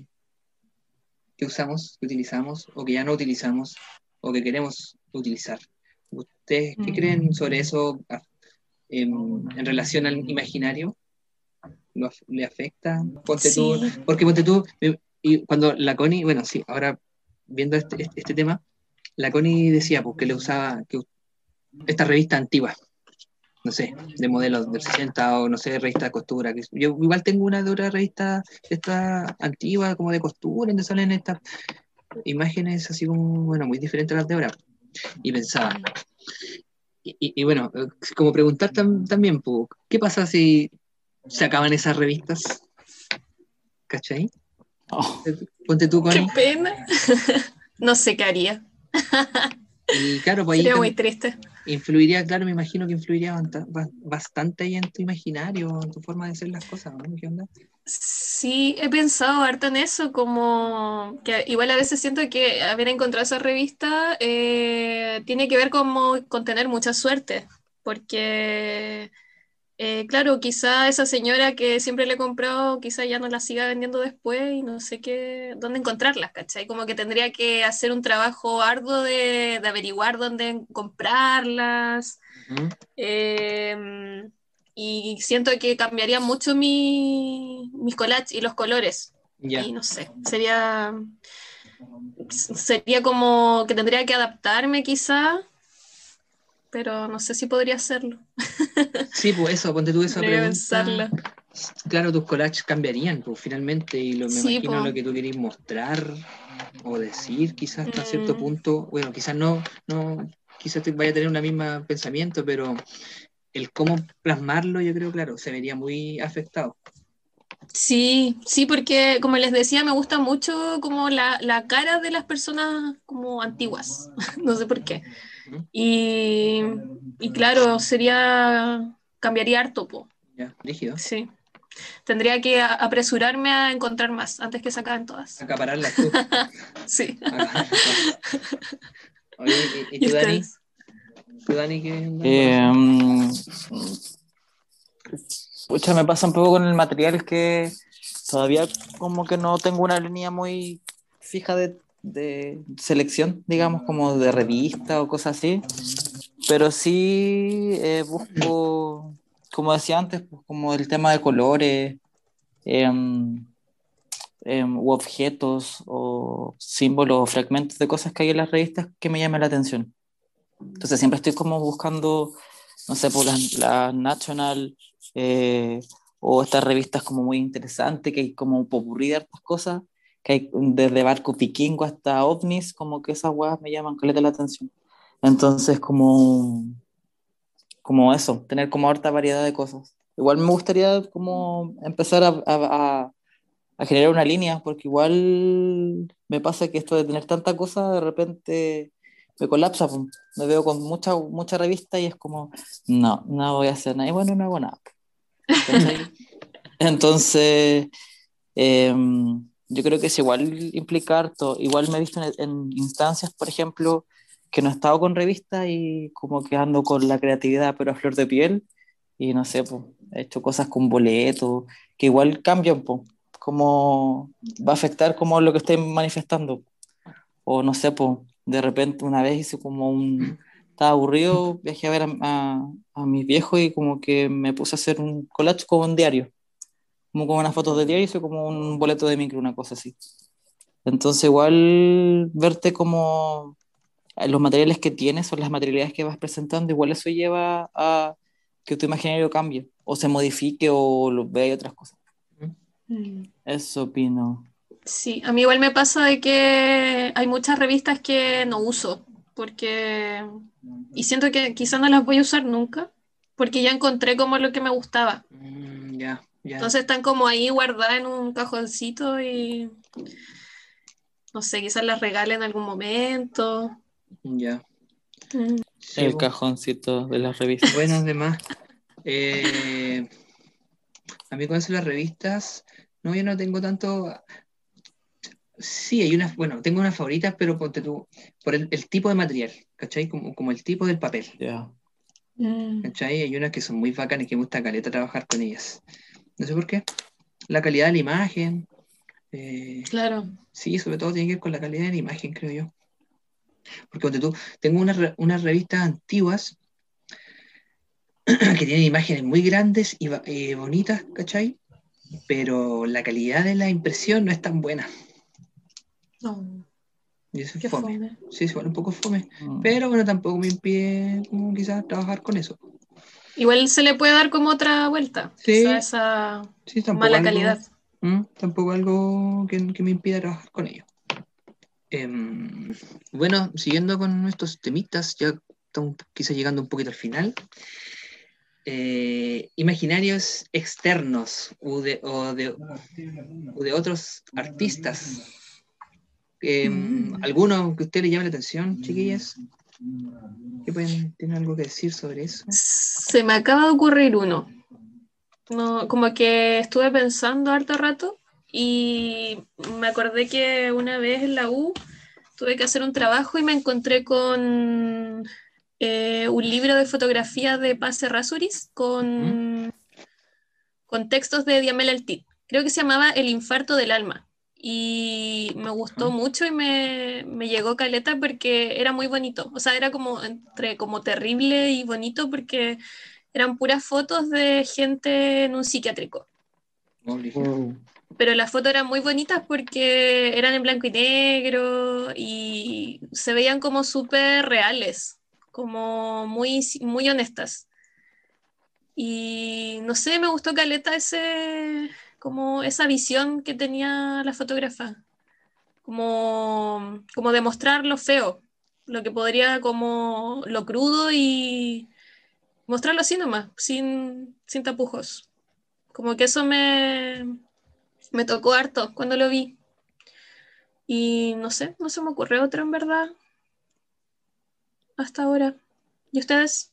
que usamos, que utilizamos, o que ya no utilizamos, o que queremos utilizar. ¿Ustedes qué Mm. creen sobre eso ah, em, en relación al imaginario? ¿Lo ¿Le afecta? Ponte tú, Sí. porque ponte tú, y cuando la Connie, bueno, sí, ahora viendo este, este- este tema, la Connie decía pues, que le usaba esta revista antigua, no sé, de modelos del 60 o no sé, revista de costura. yo igual tengo una de otra revista, esta antigua, como de costura, donde salen estas imágenes así como, bueno, muy diferentes a las de ahora. Y pensaba, y, bueno, como preguntar tam- también, pues, ¿qué pasa si se acaban esas revistas? ¿Cachai? Oh, Ponte tú, Qué Connie. pena. no sé qué haría. Y claro, pues Sería muy triste. influiría, claro, me imagino que influiría bastante ahí en tu imaginario, en tu forma de hacer las cosas, ¿no? ¿Qué onda? Sí, he pensado harto en eso, como que igual a veces siento que haber encontrado esa revista eh, tiene que ver como con tener mucha suerte, porque eh, claro, quizá esa señora que siempre le he comprado, quizá ya no la siga vendiendo después y no sé qué, dónde encontrarlas, ¿cachai? Como que tendría que hacer un trabajo arduo de, de averiguar dónde comprarlas. Eh, y siento que cambiaría mucho mi, mis collages y los colores. Ya, Y no sé, sería, sería como que tendría que adaptarme quizá, pero no sé si podría hacerlo. sí, pues eso, ponte tú esa pregunta. pensarlo. Claro, tus collages cambiarían, pues finalmente, y lo, me Sí, imagino po. lo que tú querías mostrar o decir, quizás hasta cierto Mm. punto, bueno, quizás no, no, quizás te vaya a tener un mismo pensamiento, pero el cómo plasmarlo, yo creo, claro, se vería muy afectado. Sí, sí, porque como les decía, me gusta mucho como la, la cara de las personas como antiguas, no sé por qué. Y, y claro, sería, cambiaría harto, po. Ya, rígido. sí. Tendría que apresurarme a encontrar más antes que se acaben todas. Acapararlas tú. Sí. Oye, ¿y, y ¿Y tú, Dani? ¿Tú, Dani, qué? Eh, mm, pucha, me pasa un poco con el material que todavía como que no tengo una línea muy fija de, de selección, digamos, como de revista o cosas así. Pero sí eh, busco, como decía antes, pues, como el tema de colores u objetos o símbolos o fragmentos de cosas que hay en las revistas que me llamen la atención. Entonces siempre estoy como buscando, no sé, por las las National eh, o estas revistas como muy interesantes, que hay como popurrí de hartas cosas, que hay desde barco vikingo hasta ovnis, como que esas weas me llaman caleta la atención. Entonces como, como eso, tener como harta variedad de cosas. Igual me gustaría como empezar a, a- generar una línea, porque igual me pasa que esto de tener tanta cosa de repente me colapsa, me veo con mucha, mucha revista y es como, no, no voy a hacer nada, y bueno, no hago nada. Entonces, em, yo creo que es igual implicar todo, igual me he visto en, en instancias, por ejemplo, que no he estado con revistas y como que ando con la creatividad, pero a flor de piel, y no sé, pues, he hecho cosas con boletos, que igual cambian, pues, como va a afectar como lo que estoy manifestando. O no sé, pues, de repente una vez hice como un... Estaba aburrido, viajé a ver a, a, a mis viejos y como que me puse a hacer un collage con un diario. Como con unas fotos de diario, hice como un boleto de micro, una cosa así. Entonces igual verte como eh, los materiales que tienes o las materialidades que vas presentando, igual eso lleva a que tu imaginario cambie o se modifique o lo vea y otras cosas. Mm. Eso opino. Sí, a mí igual me pasa de que hay muchas revistas que no uso, porque... Y siento que quizás no las voy a usar nunca, porque ya encontré como lo que me gustaba. Mm, ya, Entonces están como ahí guardadas en un cajoncito y... No sé, quizás las regale en algún momento. ya. Mm. Sí, El cajoncito de las revistas. Bueno, además, eh, a mí con eso las revistas, no, yo no tengo tanto. Sí, hay unas, bueno, tengo unas favoritas, pero ponte tú, por el, el tipo de material, ¿cachai? Como, como el tipo del papel, Ya. Mm. ¿cachai? Hay unas que son muy bacanas y que me gusta caleta trabajar con ellas. No sé por qué. La calidad de la imagen, eh, Claro. Sí, sobre todo tiene que ver con la calidad de la imagen, creo yo. Porque ponte tú, tengo unas, re- unas revistas antiguas que tienen imágenes muy grandes y eh, bonitas, ¿cachai? Pero la calidad de la impresión no es tan buena. No, Y eso es fome. fome. Sí, es igual un poco fome. Mm. Pero bueno, tampoco me impide como quizás trabajar con eso. Igual se le puede dar como otra vuelta. Sí. esa Sí, mala algo- calidad. Mm, tampoco algo que, que me impida trabajar con ello. Em, bueno, siguiendo con nuestros temitas, ya estamos quizás llegando un poquito al final. Eh, imaginarios externos o de, o de, o de otros artistas. Mm. ¿Alguno que a usted le llame la atención, chiquillas? ¿Qué pueden, ¿Tienen algo que decir sobre eso? Se me acaba de ocurrir uno. No, como que estuve pensando harto rato y me acordé que una vez en la U tuve que hacer un trabajo y me encontré con eh, un libro de fotografía de Paz Errázuriz con, con textos de Diamel Altit. Creo que se llamaba El infarto del alma. Y me gustó mucho y me, me llegó caleta porque era muy bonito. O sea, era como entre como terrible y bonito porque eran puras fotos de gente en un psiquiátrico. Oh. Pero las fotos eran muy bonitas porque eran en blanco y negro y se veían como súper reales, como muy, muy honestas. Y no sé, me gustó Caleta ese, como esa visión que tenía la fotógrafa, como, como demostrar lo feo, lo que podría como lo crudo y mostrarlo así nomás, sin, sin tapujos. Como que eso me, Me tocó harto cuando lo vi. Y no sé, no se me ocurre otro en verdad. Hasta ahora. ¿Y ustedes?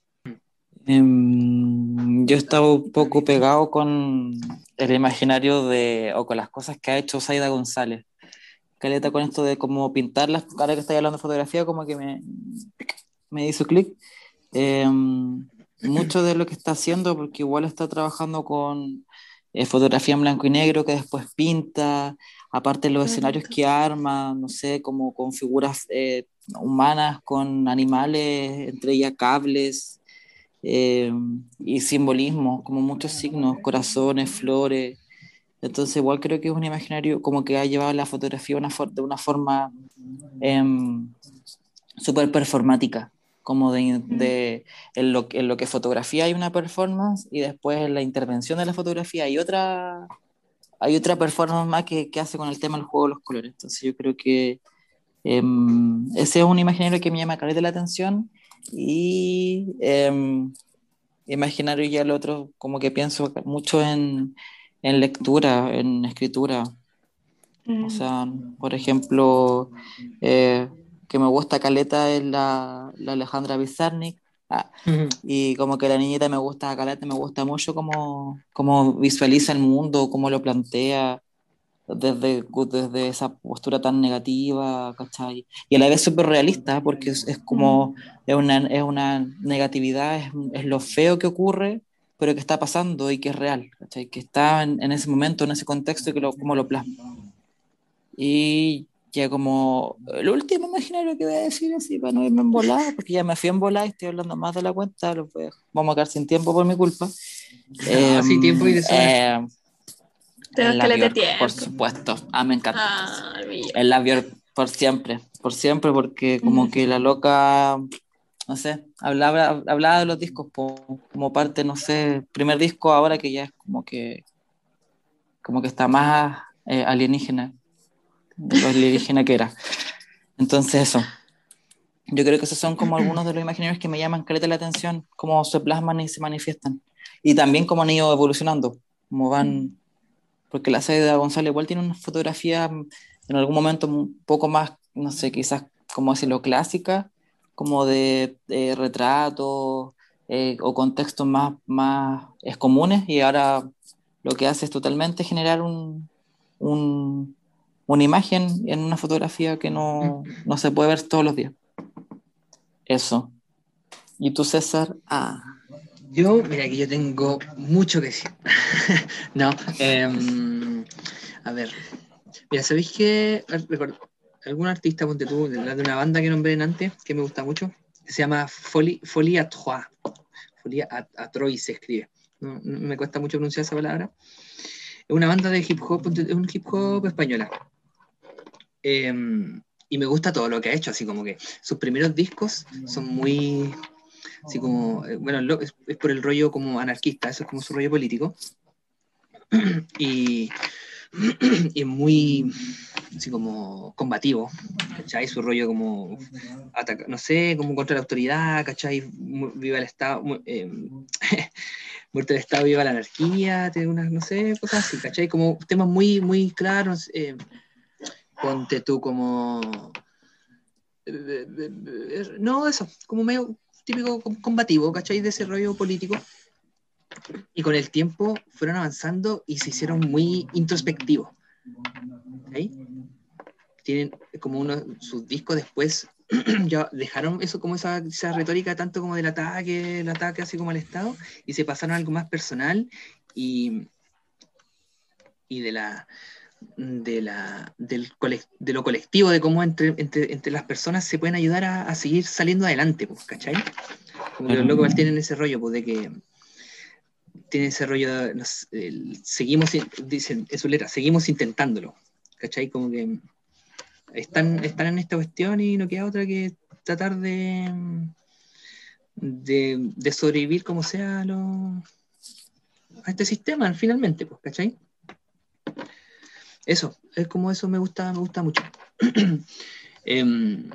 Em, yo estaba un poco pegado con el imaginario de, o con las cosas que ha hecho Zaida González. Caleta con esto de cómo pintarlas, ahora que estoy hablando de fotografía, como que me, me hizo clic. Em, mucho de lo que está haciendo, porque igual está trabajando con eh, fotografía en blanco y negro que después pinta, aparte los escenarios que arma, no sé, como con figuras eh, humanas, con animales, entre ellas cables eh, y simbolismo, como muchos signos, corazones, flores. Entonces igual creo que es un imaginario como que ha llevado la fotografía una for- de una forma em, súper performática, como de, de en, lo, en lo que fotografía hay una performance y después en la intervención de la fotografía hay otra, hay otra performance más que, que hace con el tema del juego de los colores. Entonces yo creo que em, ese es un imaginario que me llama caleta la atención y em, imaginario ya el otro como que pienso mucho en, en lectura, en escritura. Mm. O sea, por ejemplo, eh, que me gusta Caleta es la, la Alejandra Pizarnik. Ah, y como que la niñita me gusta Caleta, me gusta mucho cómo, cómo visualiza el mundo, cómo lo plantea desde, desde esa postura tan negativa, ¿cachai? Y a la vez súper realista, porque es, es como, es una, es una negatividad, es, es lo feo que ocurre, pero que está pasando y que es real, ¿cachai? Que está en, en ese momento, en ese contexto y que lo, como lo plasma. Y ya como el último imaginario que voy a decir así para no irme en volada, porque ya me fui en volada y estoy hablando más de la cuenta, lo voy a- vamos a quedar sin tiempo por mi culpa. Ah, sí, tiempo y de sobra. eh, Tengo el que tiempo. por supuesto. Ah, me encanta. Ah. El la Bjork por siempre, por siempre, porque como Ujú. que la loca, no sé, hablaba, hablaba de los discos po- como parte, no sé, primer disco ahora que ya es como que, como que está más eh, alienígena, lo alienígena que era. Entonces eso. Yo creo que esos son como algunos de los imaginarios que me llaman caleta la atención, cómo se plasman y se manifiestan. Y también cómo han ido evolucionando, cómo van, porque la serie de González igual tiene una fotografía en algún momento un poco más, no sé, quizás, como decirlo, clásica, como de, de retratos eh, o contextos más, más es comunes, y ahora lo que hace es totalmente generar un, un- una imagen en una fotografía que no, no se puede ver todos los días. Eso. ¿Y tú, César? Ah, Yo, mira, que yo tengo mucho que decir. no, em, a ver. Mira, ¿sabéis que algún artista, ponte tú, de, una banda que nombré antes, que me gusta mucho, se llama Folie, Folie à Trois. Folie à, à Trois se escribe. Me cuesta mucho pronunciar esa palabra. Es una banda de hip hop, es un hip hop española. Em, y me gusta todo lo que ha hecho, así como que sus primeros discos son muy, así como, eh, bueno, es, es por el rollo como anarquista, eso es como su rollo político. y, es muy, así como combativo, ¿cachai? Su rollo como, ataca- no sé, como contra la autoridad, ¿cachai? Viva el Estado, mu- eh, muerte del Estado, viva la anarquía, unas, no sé, cosas así, ¿cachai? Como temas muy, muy claros. eh, ponte tú como... eh, eh, No, eso, como medio típico com- combativo, ¿cachai? De ese rollo político. Y con el tiempo fueron avanzando y se hicieron muy introspectivos. Tienen como uno, sus discos después ya dejaron eso como esa, esa retórica tanto como del ataque, el ataque así como al Estado, y se pasaron a algo más personal y, y de la de, la, del de lo colectivo, de cómo entre, entre, entre las personas se pueden ayudar a, a seguir saliendo adelante, pues, ¿cachai? Como que los locos tienen ese rollo, pues, de que tienen ese rollo, de, no sé, el- seguimos, dicen en su letra, seguimos intentándolo, ¿cachai? Como que están, están en esta cuestión y no queda otra que tratar de, de, de sobrevivir como sea a, lo- a este sistema, finalmente, pues, ¿cachai? Eso, es como eso me gusta, me gusta mucho. Em,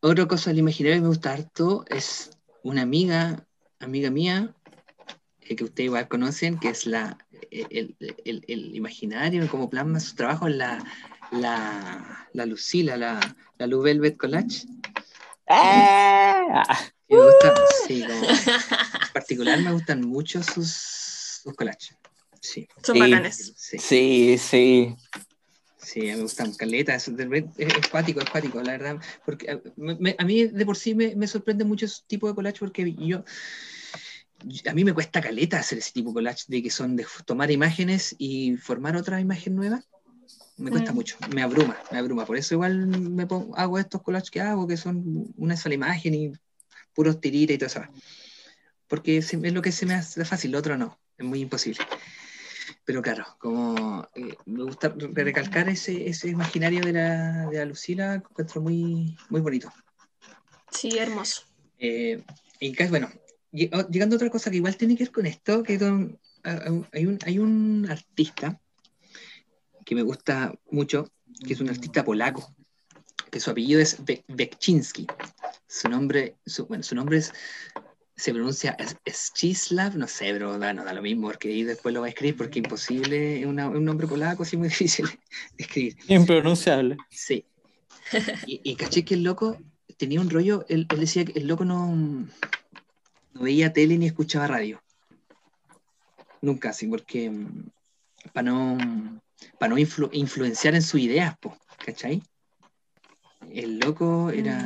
otra cosa del imaginario que me gusta harto es una amiga, amiga mía, eh, que ustedes igual conocen, que es la el, el- el imaginario, cómo plasma su trabajo en la, la, la Lucila, la, la Lou Velvet Collage. ¡Ah! me gusta, sí, como- en particular me gustan mucho sus, sus collages. Sí, Son Sí. bacanes. sí, Sí, sí. sí, me gustan caleta, es, es, es cuático, es cuático, la verdad, porque a, me- a mí de por sí me, me sorprende mucho ese tipo de collage porque yo, a mí me cuesta caleta hacer ese tipo de collage de que son de tomar imágenes y formar otra imagen nueva. Me cuesta Mm. mucho, me abruma, me abruma. Por eso igual me pongo- hago estos collages que hago, que son una sola imagen y puros tiritas y todo eso. Porque es lo que se me hace fácil, lo otro no, es muy imposible. Pero claro, como eh, me gusta re- recalcar ese, ese imaginario de la, de la Lucila, encuentro muy, muy bonito. Sí, hermoso. Eh, y bueno, oh, llegando a otra cosa que igual tiene que ver con esto, que hay, un, hay un artista que me gusta mucho, que es un artista polaco, que su apellido es Be- Bekczynski. Su nombre, su, bueno, su nombre es, se pronuncia Es- Eschislav, no sé, pero da, no da lo mismo, porque ahí después lo va a escribir, porque es imposible, es una- un nombre polaco, así muy difícil de escribir. Impronunciable. Sí. Y, y caché que el loco tenía un rollo, él, él decía que el loco no, no veía tele ni escuchaba radio. Nunca, así, porque para no, pa no influ- influenciar en sus ideas, po, ¿cachai? El loco era,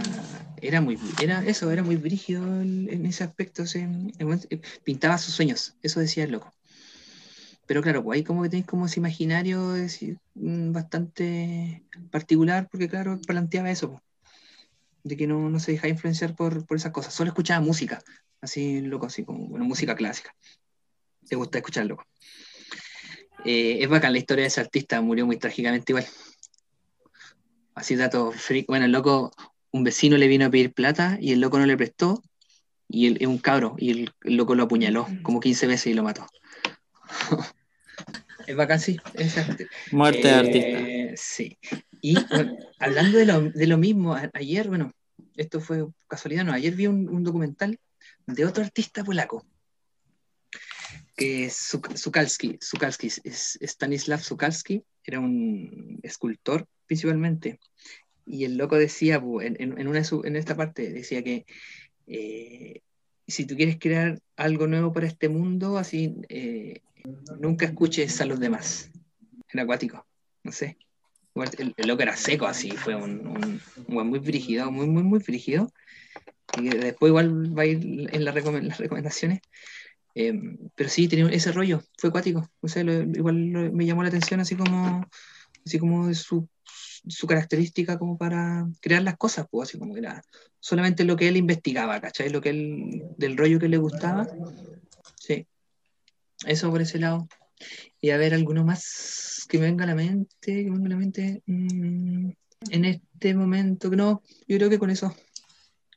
era muy, era eso, era muy brígido en, ese aspecto, en- pintaba sus sueños, eso decía el loco. Pero claro, pues ahí como que tenéis como ese imaginario es, mm, bastante particular, porque claro, planteaba eso, po, de que no, no se dejaba influenciar por, por esas cosas, solo escuchaba música, así loco, así como, bueno, música clásica. Te gusta escuchar loco. Eh, es bacán la historia de ese artista, murió muy trágicamente igual. Así dato freak. Bueno, el loco, un vecino le vino a pedir plata y el loco no le prestó, y es un cabro, y el, el loco lo apuñaló como 15 veces y lo mató. es bacán, sí. es. Muerte de Eh, artista. Sí. Y bueno, hablando de lo, de lo mismo, a- ayer, bueno, esto fue casualidad, no, ayer vi un, un documental de otro artista polaco, que es Suk- Sukalski, Sukalski, es Stanislav Sukalski, era un escultor principalmente, y el loco decía, pu, en, en- una en esta parte, decía que eh, si tú quieres crear algo nuevo para este mundo, así, eh, nunca escuches a los demás. Era acuático, no sé. El, el loco era seco, así, fue un, un, un muy frígido, muy, muy, muy frígido. Y después igual va a ir en la recome- las recomendaciones. Eh, pero sí, tenía ese rollo, fue acuático. O sea, lo- igual lo- me llamó la atención, así como, así como de su, su característica como para crear las cosas, pues, así como que era solamente lo que él investigaba, ¿cachai? Lo que él, del rollo que le gustaba. Sí. Eso por ese lado. Y a ver, alguno más que me venga a la mente, que me venga a la mente. mm, en este momento, no, yo creo que con eso.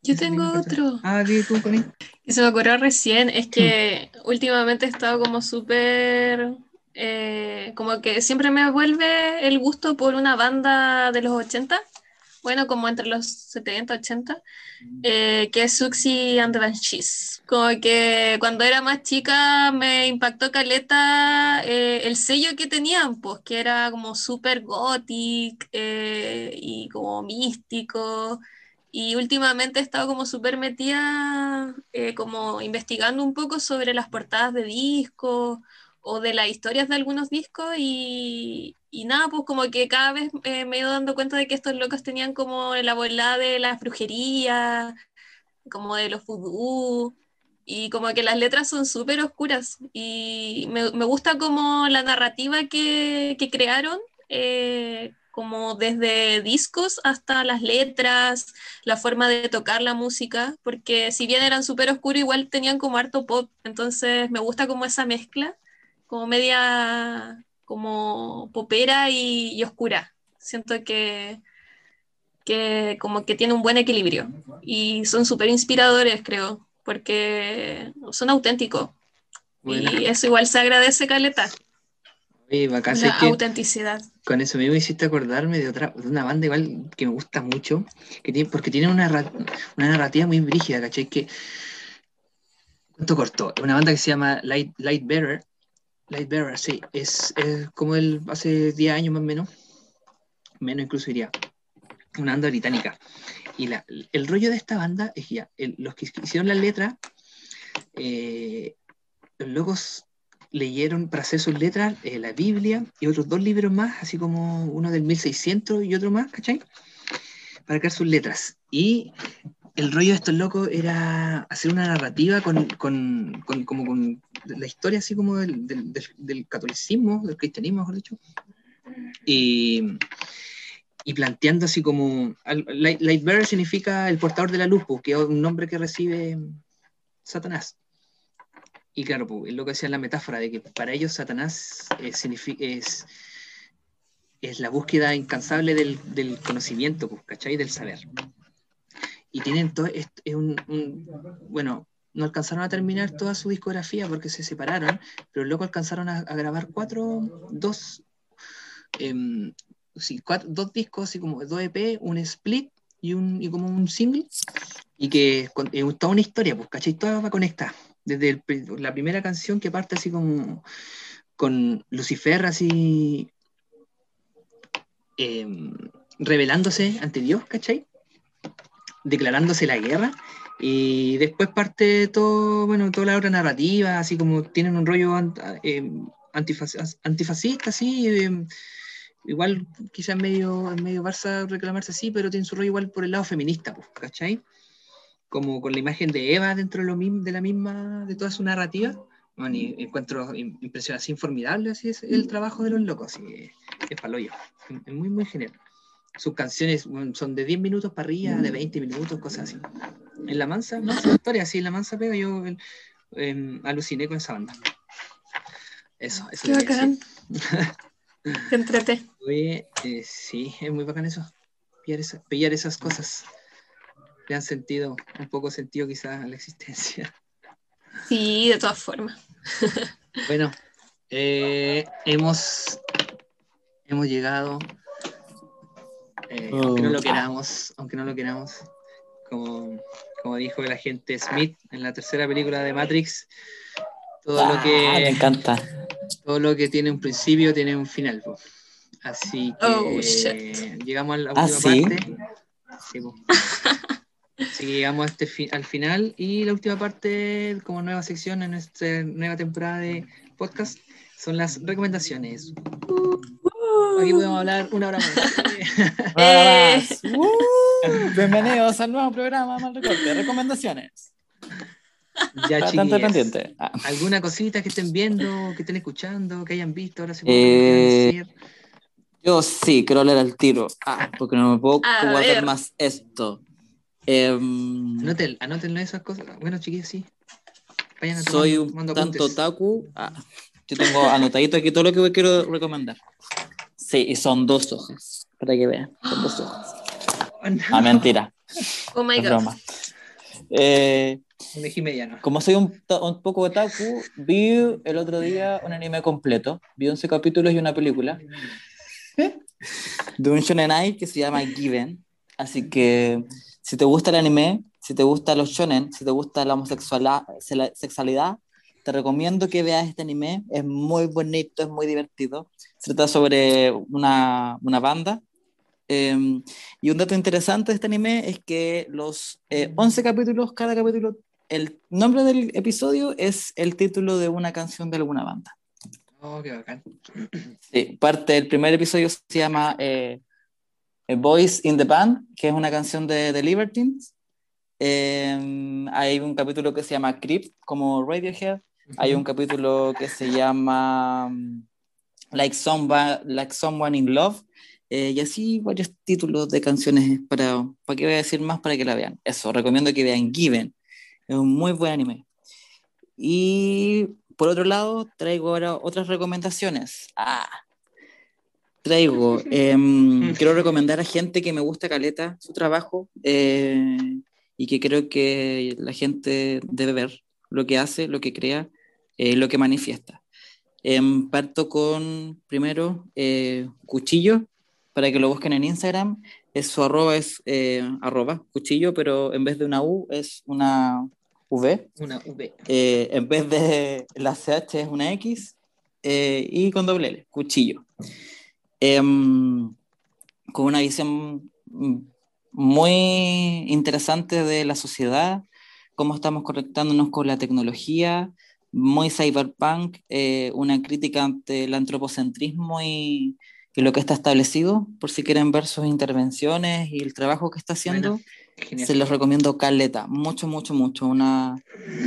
Yo tengo otro. Ah, ¿qué tú con él? Y se me ocurrió recién, es que últimamente he estado como súper, eh, como que siempre me vuelve el gusto por una banda de los 80, bueno, como entre los 70, 80, eh, que es Suxy and the Banshees. Como que cuando era más chica me impactó caleta eh, el sello que tenían, pues que era como súper gothic eh, y como místico. Y últimamente he estado como súper metida, eh, como investigando un poco sobre las portadas de discos o de las historias de algunos discos y, y nada, pues como que cada vez eh, me he ido dando cuenta de que estos locos tenían como la bola de la brujería, como de los vudú, y como que las letras son súper oscuras y me, me gusta como la narrativa que, que crearon. eh, como desde discos hasta las letras, la forma de tocar la música, porque si bien eran súper oscuros, igual tenían como harto pop, entonces me gusta como esa mezcla, como media como popera y, y oscura. Siento que, que como que tiene un buen equilibrio y son súper inspiradores, creo, porque son auténticos. Bueno. Y eso igual se agradece, Caleta, Oye, bacán, la que autenticidad. con eso mismo hiciste acordarme de otra, de una banda igual que me gusta mucho, que tiene, porque tiene una, una narrativa muy brígida, ¿cachai? Que, cuento corto, una banda que se llama Light, Light Bearer, Lightbearer, sí. Es, como el hace 10 años más o menos. Menos incluso diría. Una banda británica. Y la- el rollo de esta banda es ya, los que hicieron la letra, eh, los locos leyeron para hacer sus letras eh, la Biblia y otros dos libros más, así como uno del 1600 y otro más, ¿cachai? Para crear sus letras. Y el rollo de estos locos era hacer una narrativa con, con, con- como con la historia así como del, del- del- del catolicismo, del cristianismo, mejor dicho. Y, y planteando así como... Light, Lightbearer significa el portador de la luz, pues, que es un nombre que recibe Satanás. Y claro, pues, es lo que decía la metáfora de que para ellos Satanás eh, es, es la búsqueda incansable del, del conocimiento, pues, ¿cachai? Del saber. Y tienen todo, es, es un, bueno, no alcanzaron a terminar toda su discografía porque se separaron, pero luego alcanzaron a, grabar cuatro, dos, em, sí, cuatro- dos discos, así como dos EP, un split y, un, y como un single, y que es una historia, pues, ¿cachai? Toda va conectada. Desde la primera canción que parte así como con Lucifer, así em, revelándose ante Dios, ¿cachai? Declarándose la guerra. Y después parte todo, bueno, toda la obra narrativa, así como tienen un rollo ant- antifac- antifascista, así, em, igual quizás medio, medio Barça reclamarse así, pero tiene su rollo igual por el lado feminista, pues, ¿cachai? Como con la imagen de Eva dentro de, lo de la misma, de toda su narrativa. Bueno, y encuentro im- impresión así formidable, así es el trabajo de los locos, así es paloyo, es muy, muy genial. Sus canciones son de 10 minutos para arriba, de 20 minutos, cosas así. En La Mansa, no, esa historia, sí, en La Mansa pega, yo eh, aluciné con esa banda. Eso, eso Qué bacán. Te entreté. Oye, eh, sí, es muy bacán eso. Pillar, esa- pillar esas cosas. Le han sentido, un poco sentido quizás a la existencia. Sí, de todas formas. Bueno, eh, hemos, hemos llegado, eh, aunque no lo Oh. queramos, aunque no lo queramos, como, como dijo el agente Smith en la tercera película de Matrix, todo lo Ah, me que encanta. todo lo que tiene un principio tiene un final. po. Así que Oh, shit. llegamos a la ¿Ah, última sí? parte. Sí, po. Así que llegamos a este fi- al final y la última parte, como nueva sección en nuestra nueva temporada de podcast, son las recomendaciones. Aquí podemos hablar una hora más. Eh. Uh, bienvenidos al nuevo programa Mal Recorte. Recomendaciones. ya, Bastante pendiente. Ah. ¿Alguna cosita que estén viendo, que estén escuchando, que hayan visto ahora se Eh, Yo sí, quiero hablar al tiro. Ah, porque no me puedo A guardar ver. más esto. Em, Anoten, anótenlo esas cosas. Bueno, chiquillos, sí. Vayan soy tomando- un tanto apuntes. otaku. Ah, yo tengo anotadito aquí todo lo que quiero recomendar. Sí, y son dos hojas. Para que vean. Son dos hojas. Oh, no. Ah, mentira. Oh my god. broma. Eh, como soy un, un poco otaku, vi el otro día un anime completo. Vi 11 capítulos y una película. De un shonen ai que se llama Given. Así que si te gusta el anime, si te gusta los shonen, si te gusta la homosexualidad, sexualidad, te recomiendo que veas este anime. Es muy bonito, es muy divertido. Se trata sobre una, una banda. Eh, y un dato interesante de este anime es que los eh, 11 capítulos, cada capítulo, el nombre del episodio es el título de una canción de alguna banda. Oh, qué bacán. Sí, parte del primer episodio se llama eh, A Voice in the Band, que es una canción de The Libertines. Eh, hay un capítulo que se llama Creep, como Radiohead. Hay un capítulo que se llama like, Someone, like Someone in Love. eh, y así varios títulos de canciones para, para que voy a decir más para que la vean. Eso, recomiendo que vean Given. Es un muy buen anime. Y por otro lado, traigo ahora otras recomendaciones. Ah, traigo, em, quiero recomendar a gente que me gusta caleta su trabajo eh, y que creo que la gente debe ver lo que hace, lo que crea, eh, lo que manifiesta. Em, parto con, primero, eh, Cuchillo, para que lo busquen en Instagram. Es, su arroba es eh, arroba cuchillo, pero en vez de una U es una V. Una V. Eh, en vez de la CH es una X eh, y con doble L, cuchillo. Em, con una visión mm, muy interesante de la sociedad, cómo estamos conectándonos con la tecnología, muy cyberpunk, eh, una crítica ante el antropocentrismo y, y lo que está establecido, por si quieren ver sus intervenciones y el trabajo que está haciendo. Bueno. Se los recomiendo Caleta, mucho, mucho, mucho. Una,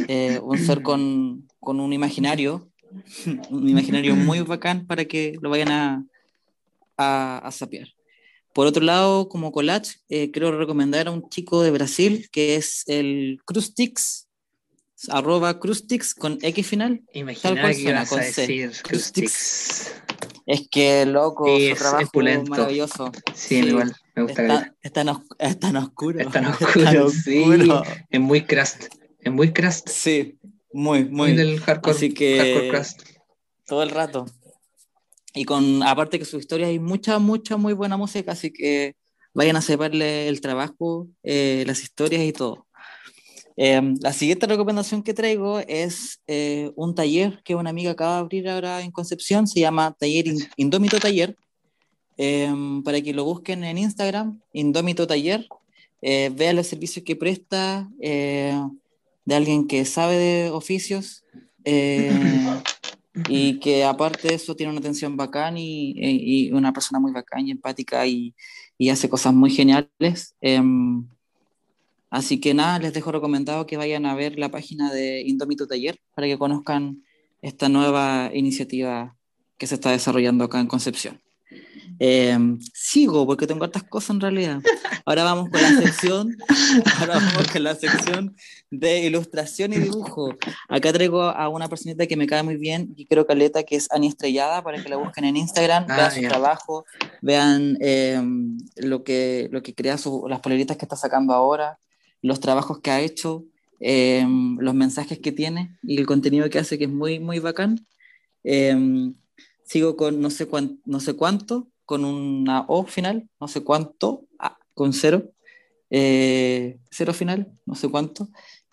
eh, un ser con, con un imaginario, un imaginario muy bacán para que lo vayan a, a, a sapear. Por otro lado, como collage, eh, quiero recomendar a un chico de Brasil que es el Crustix, arroba Crustix con X final. Cual que suena, ibas a decir Crustix. Es que, loco, Sí, su es- es trabajo pulento. maravilloso. Sí, igual, me gusta. Está, es tan os- es tan oscuro. Es tan es oscuro, sí. Es muy crust. Es muy crust. Sí, muy, Muy muy. del hardcore, Así que- hardcore crust. todo el rato. Y con, aparte que su historia hay mucha, mucha, muy buena música, así que vayan a separarle el trabajo, eh, las historias y todo. Eh, la siguiente recomendación que traigo es eh, un taller que una amiga acaba de abrir ahora en Concepción, se llama Taller In- Indómito Taller, eh, para que lo busquen en Instagram, Indómito Taller, eh, vean los servicios que presta eh, de alguien que sabe de oficios. eh, y que aparte de eso tiene una atención bacán y- y una persona muy bacán y empática y, y hace cosas muy geniales. Así que nada, les dejo recomendado que vayan a ver la página de Indómito Taller para que conozcan esta nueva iniciativa que se está desarrollando acá en Concepción. Em, sigo porque tengo hartas cosas en realidad. Ahora vamos con la sección, ahora vamos con la sección de ilustración y dibujo. Acá traigo a una personita que me cae muy bien y creo caleta que es Ani Estrellada para que la busquen en Instagram, Ah, vean su trabajo, vean em, lo, que, lo que crea, su- las poleritas que está sacando ahora, los trabajos que ha hecho, em, los mensajes que tiene y el contenido que hace que es muy, muy bacán. Em, sigo con no sé, cuán- no sé cuánto, con una O final, no sé cuánto, ah, con cero, eh, cero final, no sé cuánto.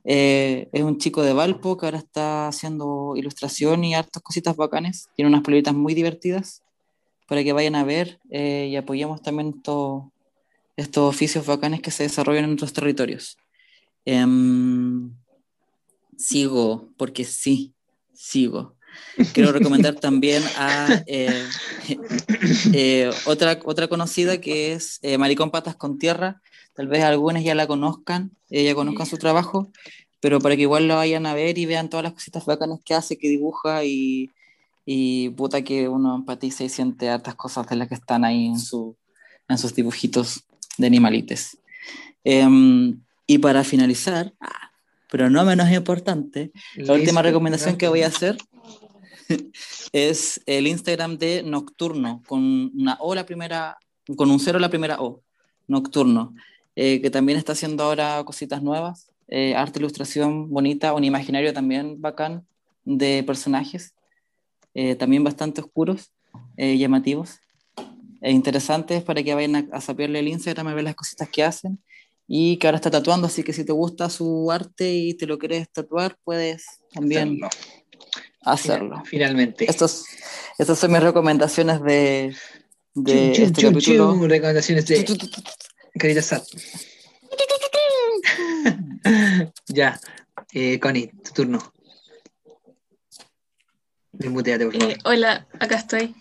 Eh, es un chico de Valpo que ahora está haciendo ilustración y hartas cositas bacanes. Tiene unas poleritas muy divertidas para que vayan a ver eh, y apoyemos también estos, estos oficios bacanes que se desarrollan en otros territorios. Em, sigo, porque sí, sigo. Quiero recomendar también a eh, eh, otra, otra conocida que es eh, Maricón Patas con Tierra. Tal vez algunos ya la conozcan, ya conozcan su trabajo, pero para que igual lo vayan a ver y vean todas las cositas bacanas que hace, que dibuja y, y puta que uno empatiza y siente hartas cosas de las que están ahí en, su, en sus dibujitos de animalites. Em, y para finalizar, ah, pero no menos importante, la última recomendación que voy a hacer es el Instagram de Nocturno, con una O la primera, con un cero la primera O, Nocturno, eh, que también está haciendo ahora cositas nuevas, eh, arte, ilustración bonita, un imaginario también bacán de personajes, eh, también bastante oscuros, eh, llamativos interesantes para que vayan a, a sapearle el Instagram y ver las cositas que hacen. Y que ahora está tatuando, así que si te gusta su arte y te lo quieres tatuar, puedes también Hacerlo. hacerlo. Finalmente. Estos, estas son mis recomendaciones de, de Chum, chum, este chum, capítulo. chum, recomendaciones de Carita Sat. ya, eh, Connie, tu turno. Desmuteate, por favor. Eh, hola, acá estoy.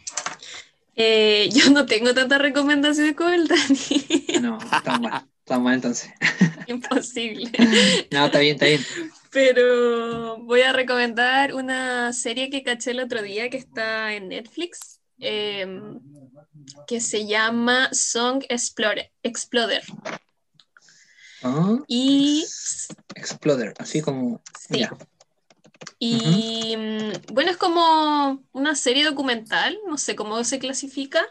Eh, yo no tengo tantas recomendaciones como el Dani. No, estamos mal. Estamos mal entonces. Imposible. No, está bien, está bien. Pero voy a recomendar una serie que caché el otro día que está en Netflix, eh, que se llama Song Explorer. Exploder. Ah, Y, Exploder, así como. sí, Ya. Y mm, bueno, es como una serie documental, no sé cómo se clasifica,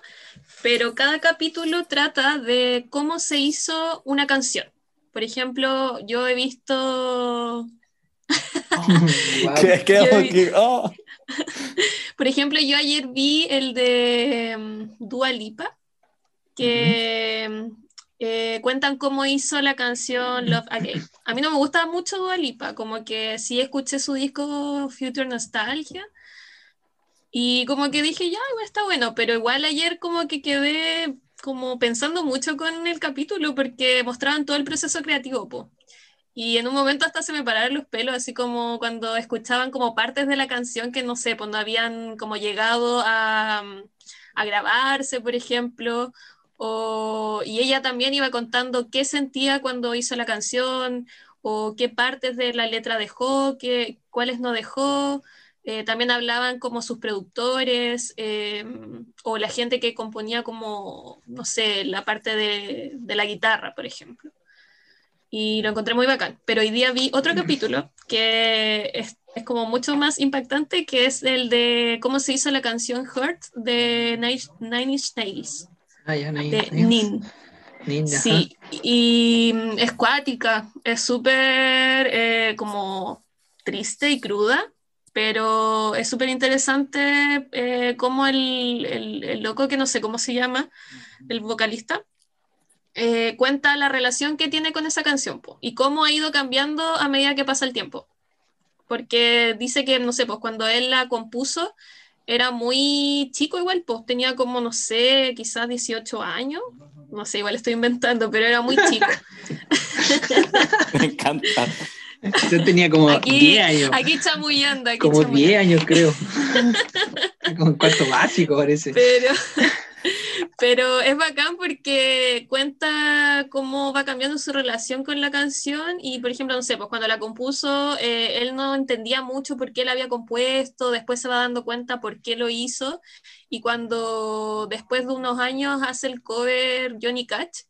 pero cada capítulo trata de cómo se hizo una canción. Por ejemplo, yo he visto Yo vi- que- oh. Por ejemplo, yo ayer vi el de mm, Dua Lipa, que mm, eh, cuentan cómo hizo la canción Love Again. A mí no me gusta mucho Dua Lipa, como que sí escuché su disco Future Nostalgia Y como que dije, ya, está bueno, pero igual ayer como que quedé como pensando mucho con el capítulo porque mostraban todo el proceso creativo, po. Y en un momento hasta se me pararon los pelos, así como cuando escuchaban como partes de la canción que no sé, cuando habían como llegado a, a grabarse, por ejemplo, o, y ella también iba contando qué sentía cuando hizo la canción, o qué partes de la letra dejó, qué, cuáles no dejó. Eh, también hablaban como sus productores eh, o la gente que componía como, no sé, la parte de, de la guitarra, por ejemplo y lo encontré muy bacán. Pero hoy día vi otro capítulo que es, es, como mucho más impactante, que es el de cómo se hizo la canción Hurt de Nine, Nine Inch Nails. De. Nin. Sí, y mm, es cuática, es súper eh, como triste y cruda, pero es súper interesante eh, cómo el, el, el loco, que no sé cómo se llama, el vocalista, eh, cuenta la relación que tiene con esa canción po, y cómo ha ido cambiando a medida que pasa el tiempo. Porque dice que, no sé, pues cuando él la compuso era muy chico igual, pues tenía como, no sé, quizás 18 años. No sé, igual estoy inventando, pero era muy chico. Me encanta. Yo tenía como Aquí- 10 años. Aquí chamullando, aquí como chamullando. 10 años, creo. como en cuarto básico, parece. Pero, pero es bacán porque cuenta cómo va cambiando su relación con la canción y, por ejemplo, no sé, pues cuando la compuso, eh, él no entendía mucho por qué la había compuesto, después se va dando cuenta por qué lo hizo y cuando después de unos años hace el cover Johnny Cash,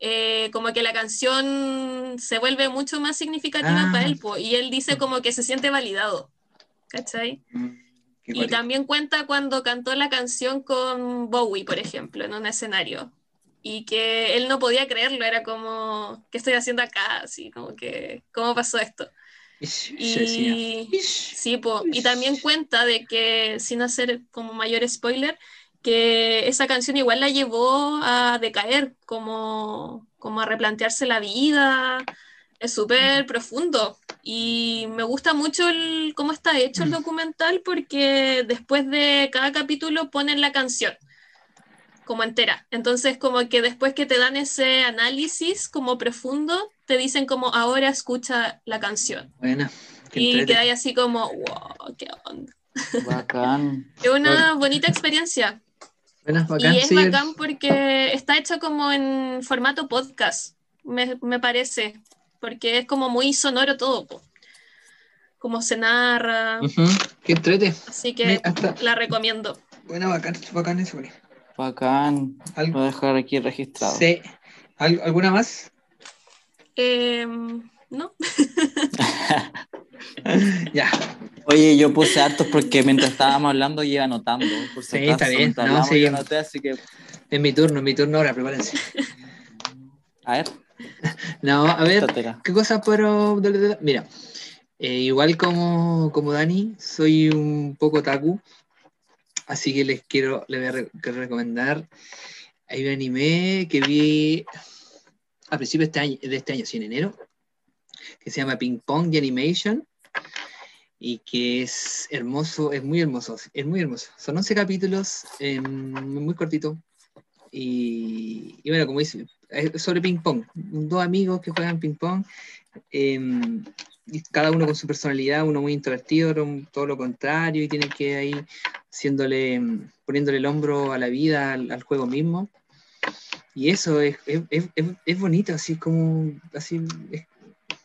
eh, como que la canción se vuelve mucho más significativa Ah. para él po, y él dice como que se siente validado, ¿cachai? Qué Y también cuenta cuando cantó la canción con Bowie, por ejemplo, en un escenario. Y que él no podía creerlo, era como, ¿qué estoy haciendo acá? Así, como que, ¿cómo pasó esto? Y sí, po, y también cuenta de que, sin hacer como mayor spoiler, que esa canción igual la llevó a decaer, como, como a replantearse la vida. Es súper profundo y me gusta mucho el, cómo está hecho el documental porque después de cada capítulo ponen la canción como entera. Entonces como que después que te dan ese análisis como profundo, te dicen como ahora escucha la canción. Buena. Y quedáis así como, wow, qué onda. Bacán. Es una bonita experiencia. Bacán, y es sí. bacán porque está hecho como en formato podcast, me, me parece. Porque es como muy sonoro todo. po. Como se narra. Qué entrete. Así que Mira, hasta- la recomiendo. Buena, bacán, bacán eso. Bacán. Voy a dejar aquí registrado. Sí. ¿Al- ¿Alguna más? Em, ¿No? Ya. Oye, yo puse hartos porque mientras estábamos hablando iba anotando. Por si Sí, acaso, está bien. No, sí. anoté, así que, Es mi turno, es mi turno ahora, prepárense. a ver, No, a ver. ¿qué cosas puedo...? Mira, eh, igual como, como Dani, soy un poco taku, así que les quiero, les voy a re- quiero recomendar. Hay un anime que vi a principios de este año, de este año, sí, en enero, que se llama Ping Pong The Animation y que es hermoso, es muy hermoso, es muy hermoso. Son 11 capítulos, eh, muy cortito. Y, y bueno, como dice, es sobre ping pong. Dos amigos que juegan ping pong, eh, cada uno con su personalidad, uno muy introvertido, otro todo lo contrario, y tienen que ahí haciéndole, mm, poniéndole el hombro a la vida, al, al juego mismo. Y eso es, es, es, es- es bonito, así como, así, es-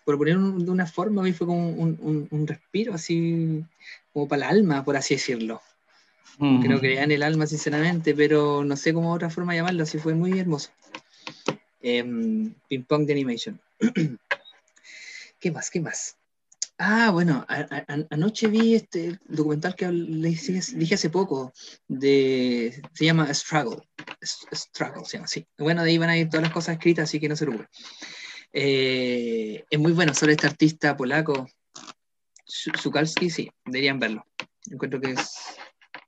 por ponerlo de una forma, a mí fue como un, un- un respiro, así como para el alma, por así decirlo que no creía en el alma, sinceramente, pero no sé cómo otra forma llamarlo, así fue muy hermoso. Em, Ping Pong de Animation. ¿Qué más? ¿Qué más? Ah, bueno, a- a- anoche vi este documental que les dije, hace poco, de, se llama Struggle. Struggle, se llama así. Bueno, de ahí van a ir todas las cosas escritas, así que no se preocupen. Eh, es muy bueno sobre este artista polaco, Su- Sukalski, sí, deberían verlo. Encuentro que es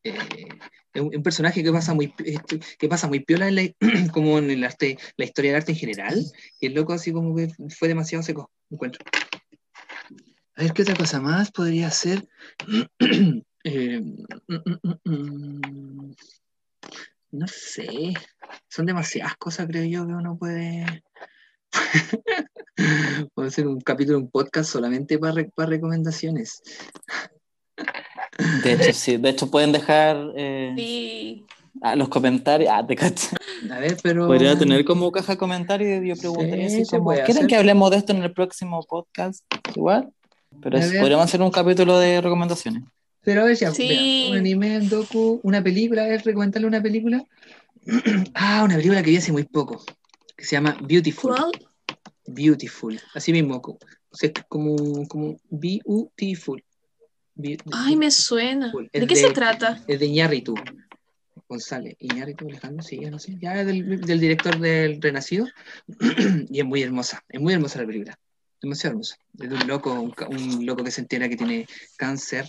eh, un, un personaje que pasa muy este, que pasa muy piola en la- como en el arte la historia del arte en general y el loco así como que fue demasiado seco encuentro a ver qué otra cosa más podría ser Eh, mm, mm, mm. no sé. Son demasiadas cosas, creo yo, que uno puede. puede hacer un capítulo, un podcast solamente para, re- para recomendaciones. De hecho, sí. De hecho, pueden dejar eh, Sí. ah, los comentarios. Ah, te cacho. A ver, pero. Podría tener como caja de comentarios y yo preguntaría Sí, como, puede ¿quieren hacer. que hablemos de esto en el próximo podcast? Igual. Pero A es- podríamos hacer un capítulo de recomendaciones. Pero a ver, ya, Sí. vea, un anime, un docu, una película, a ver, recomendarle una película. ah, una película que vi hace muy poco, que se llama Beautiful. ¿Cuál? Beautiful, así mismo, como, como Beautiful. Be- Ay, me suena. Es ¿De qué de- se trata? Es de Iñárritu González. Iñárritu Alejandro, sí, ya no sé. Ya es del, del director del Renacido. y es muy hermosa. Es muy hermosa la película. Demasiado hermosa. Es de un loco, un, un loco que se entera que tiene cáncer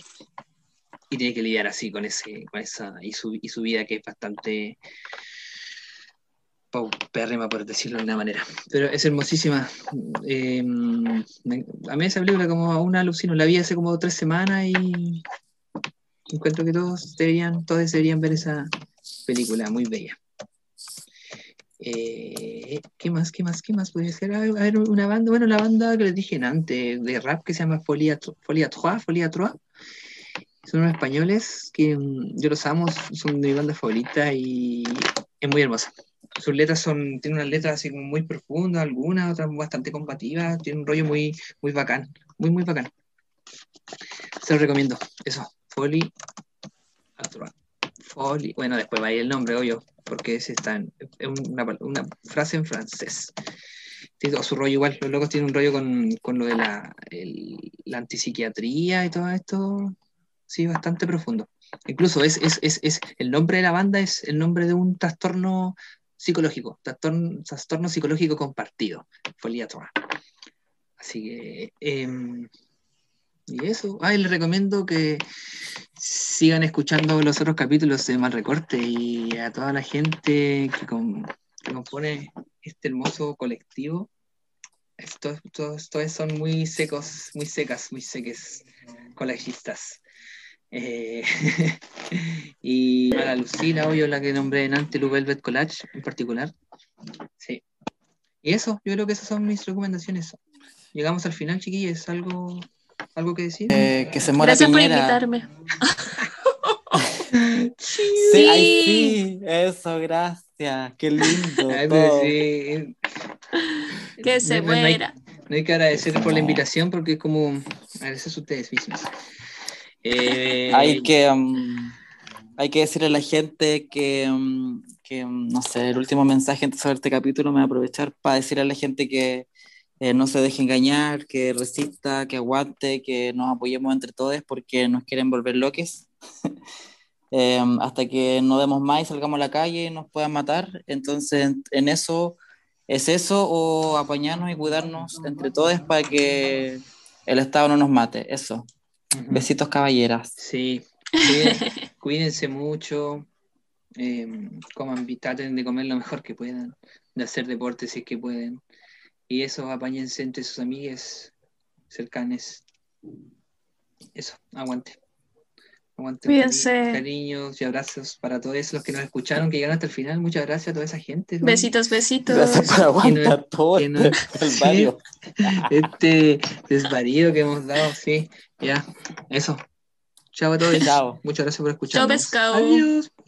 y tiene que lidiar así con ese, con esa, y su, y su vida que es bastante paupérrima, por decirlo de una manera. Pero es hermosísima. Eh, a mí esa película como a una alucino, la vi hace como tres semanas y encuentro que todos deberían, todos deberían ver esa película, muy bella. Eh, ¿Qué más? ¿Qué más? ¿Qué más podría ser? A ver, una banda, bueno, la banda que les dije antes, de rap que se llama Folia, Folia Folia Trois. Son unos españoles que mm, yo los amo, son de mi banda favorita y es muy hermosa. Sus letras son, tienen unas letras así muy profundas, algunas, otras bastante combativas, tiene un rollo muy, muy bacán, muy, muy bacán. Se lo recomiendo, eso, Folia Trois. Folie, bueno, después va a ir el nombre, obvio, porque ese está es una, una frase en francés. Tiene su rollo igual, los locos tienen un rollo con, con lo de la, la antipsiquiatría y todo esto, sí, bastante profundo. Incluso es, es, es, es, el nombre de la banda es el nombre de un trastorno psicológico, trastorno, trastorno psicológico compartido, Trois. Así que, em, y eso, ay, les recomiendo que sigan escuchando los otros capítulos de Mal Recorte y a toda la gente que, com- que compone este hermoso colectivo. Estos, estos, todos son muy secos, muy secas, muy seques colegistas. Eh, y a la Lucila, obvio, la que nombré en antes, Velvet Collage en particular. Sí. Y eso, yo creo que esas son mis recomendaciones. Llegamos al final, chiquillos. ¿Algo, algo que decir? Eh, que se muera Gracias por Piñera. invitarme. Sí, ay, sí, eso, gracias. Qué lindo. Ay, todo. sí. Que se No- no hay- muera. No hay que agradecer por la invitación porque es como agradecer a ustedes mismos. Eh, Hay que, mm, hay que decirle a la gente que, mm, que, mm, no sé, el último mensaje ver este capítulo me voy a aprovechar para decirle a la gente que eh, no se deje engañar, que resista, que aguante, que nos apoyemos entre todos porque nos quieren volver loques. Eh, hasta que no demos más y salgamos a la calle y nos puedan matar. Entonces, en eso, es eso o apañarnos y cuidarnos entre todos para que el Estado no nos mate. Eso. Besitos, caballeras. Sí, cuídense mucho, eh, coman, traten de comer lo mejor que puedan, de hacer deporte si es que pueden. Y eso, apáñense entre sus amigues cercanes. Eso, aguante. Cuídense. cari- Cariños y abrazos para todos los que nos escucharon, que llegaron hasta el final. Muchas gracias a toda esa gente. ¿no? Besitos, besitos. Gracias por aguantar todo no- este sí. Este desvarío que hemos dado, sí. Ya, eso. Chao a todos. Chao. Muchas gracias por escucharnos. pescado. Adiós.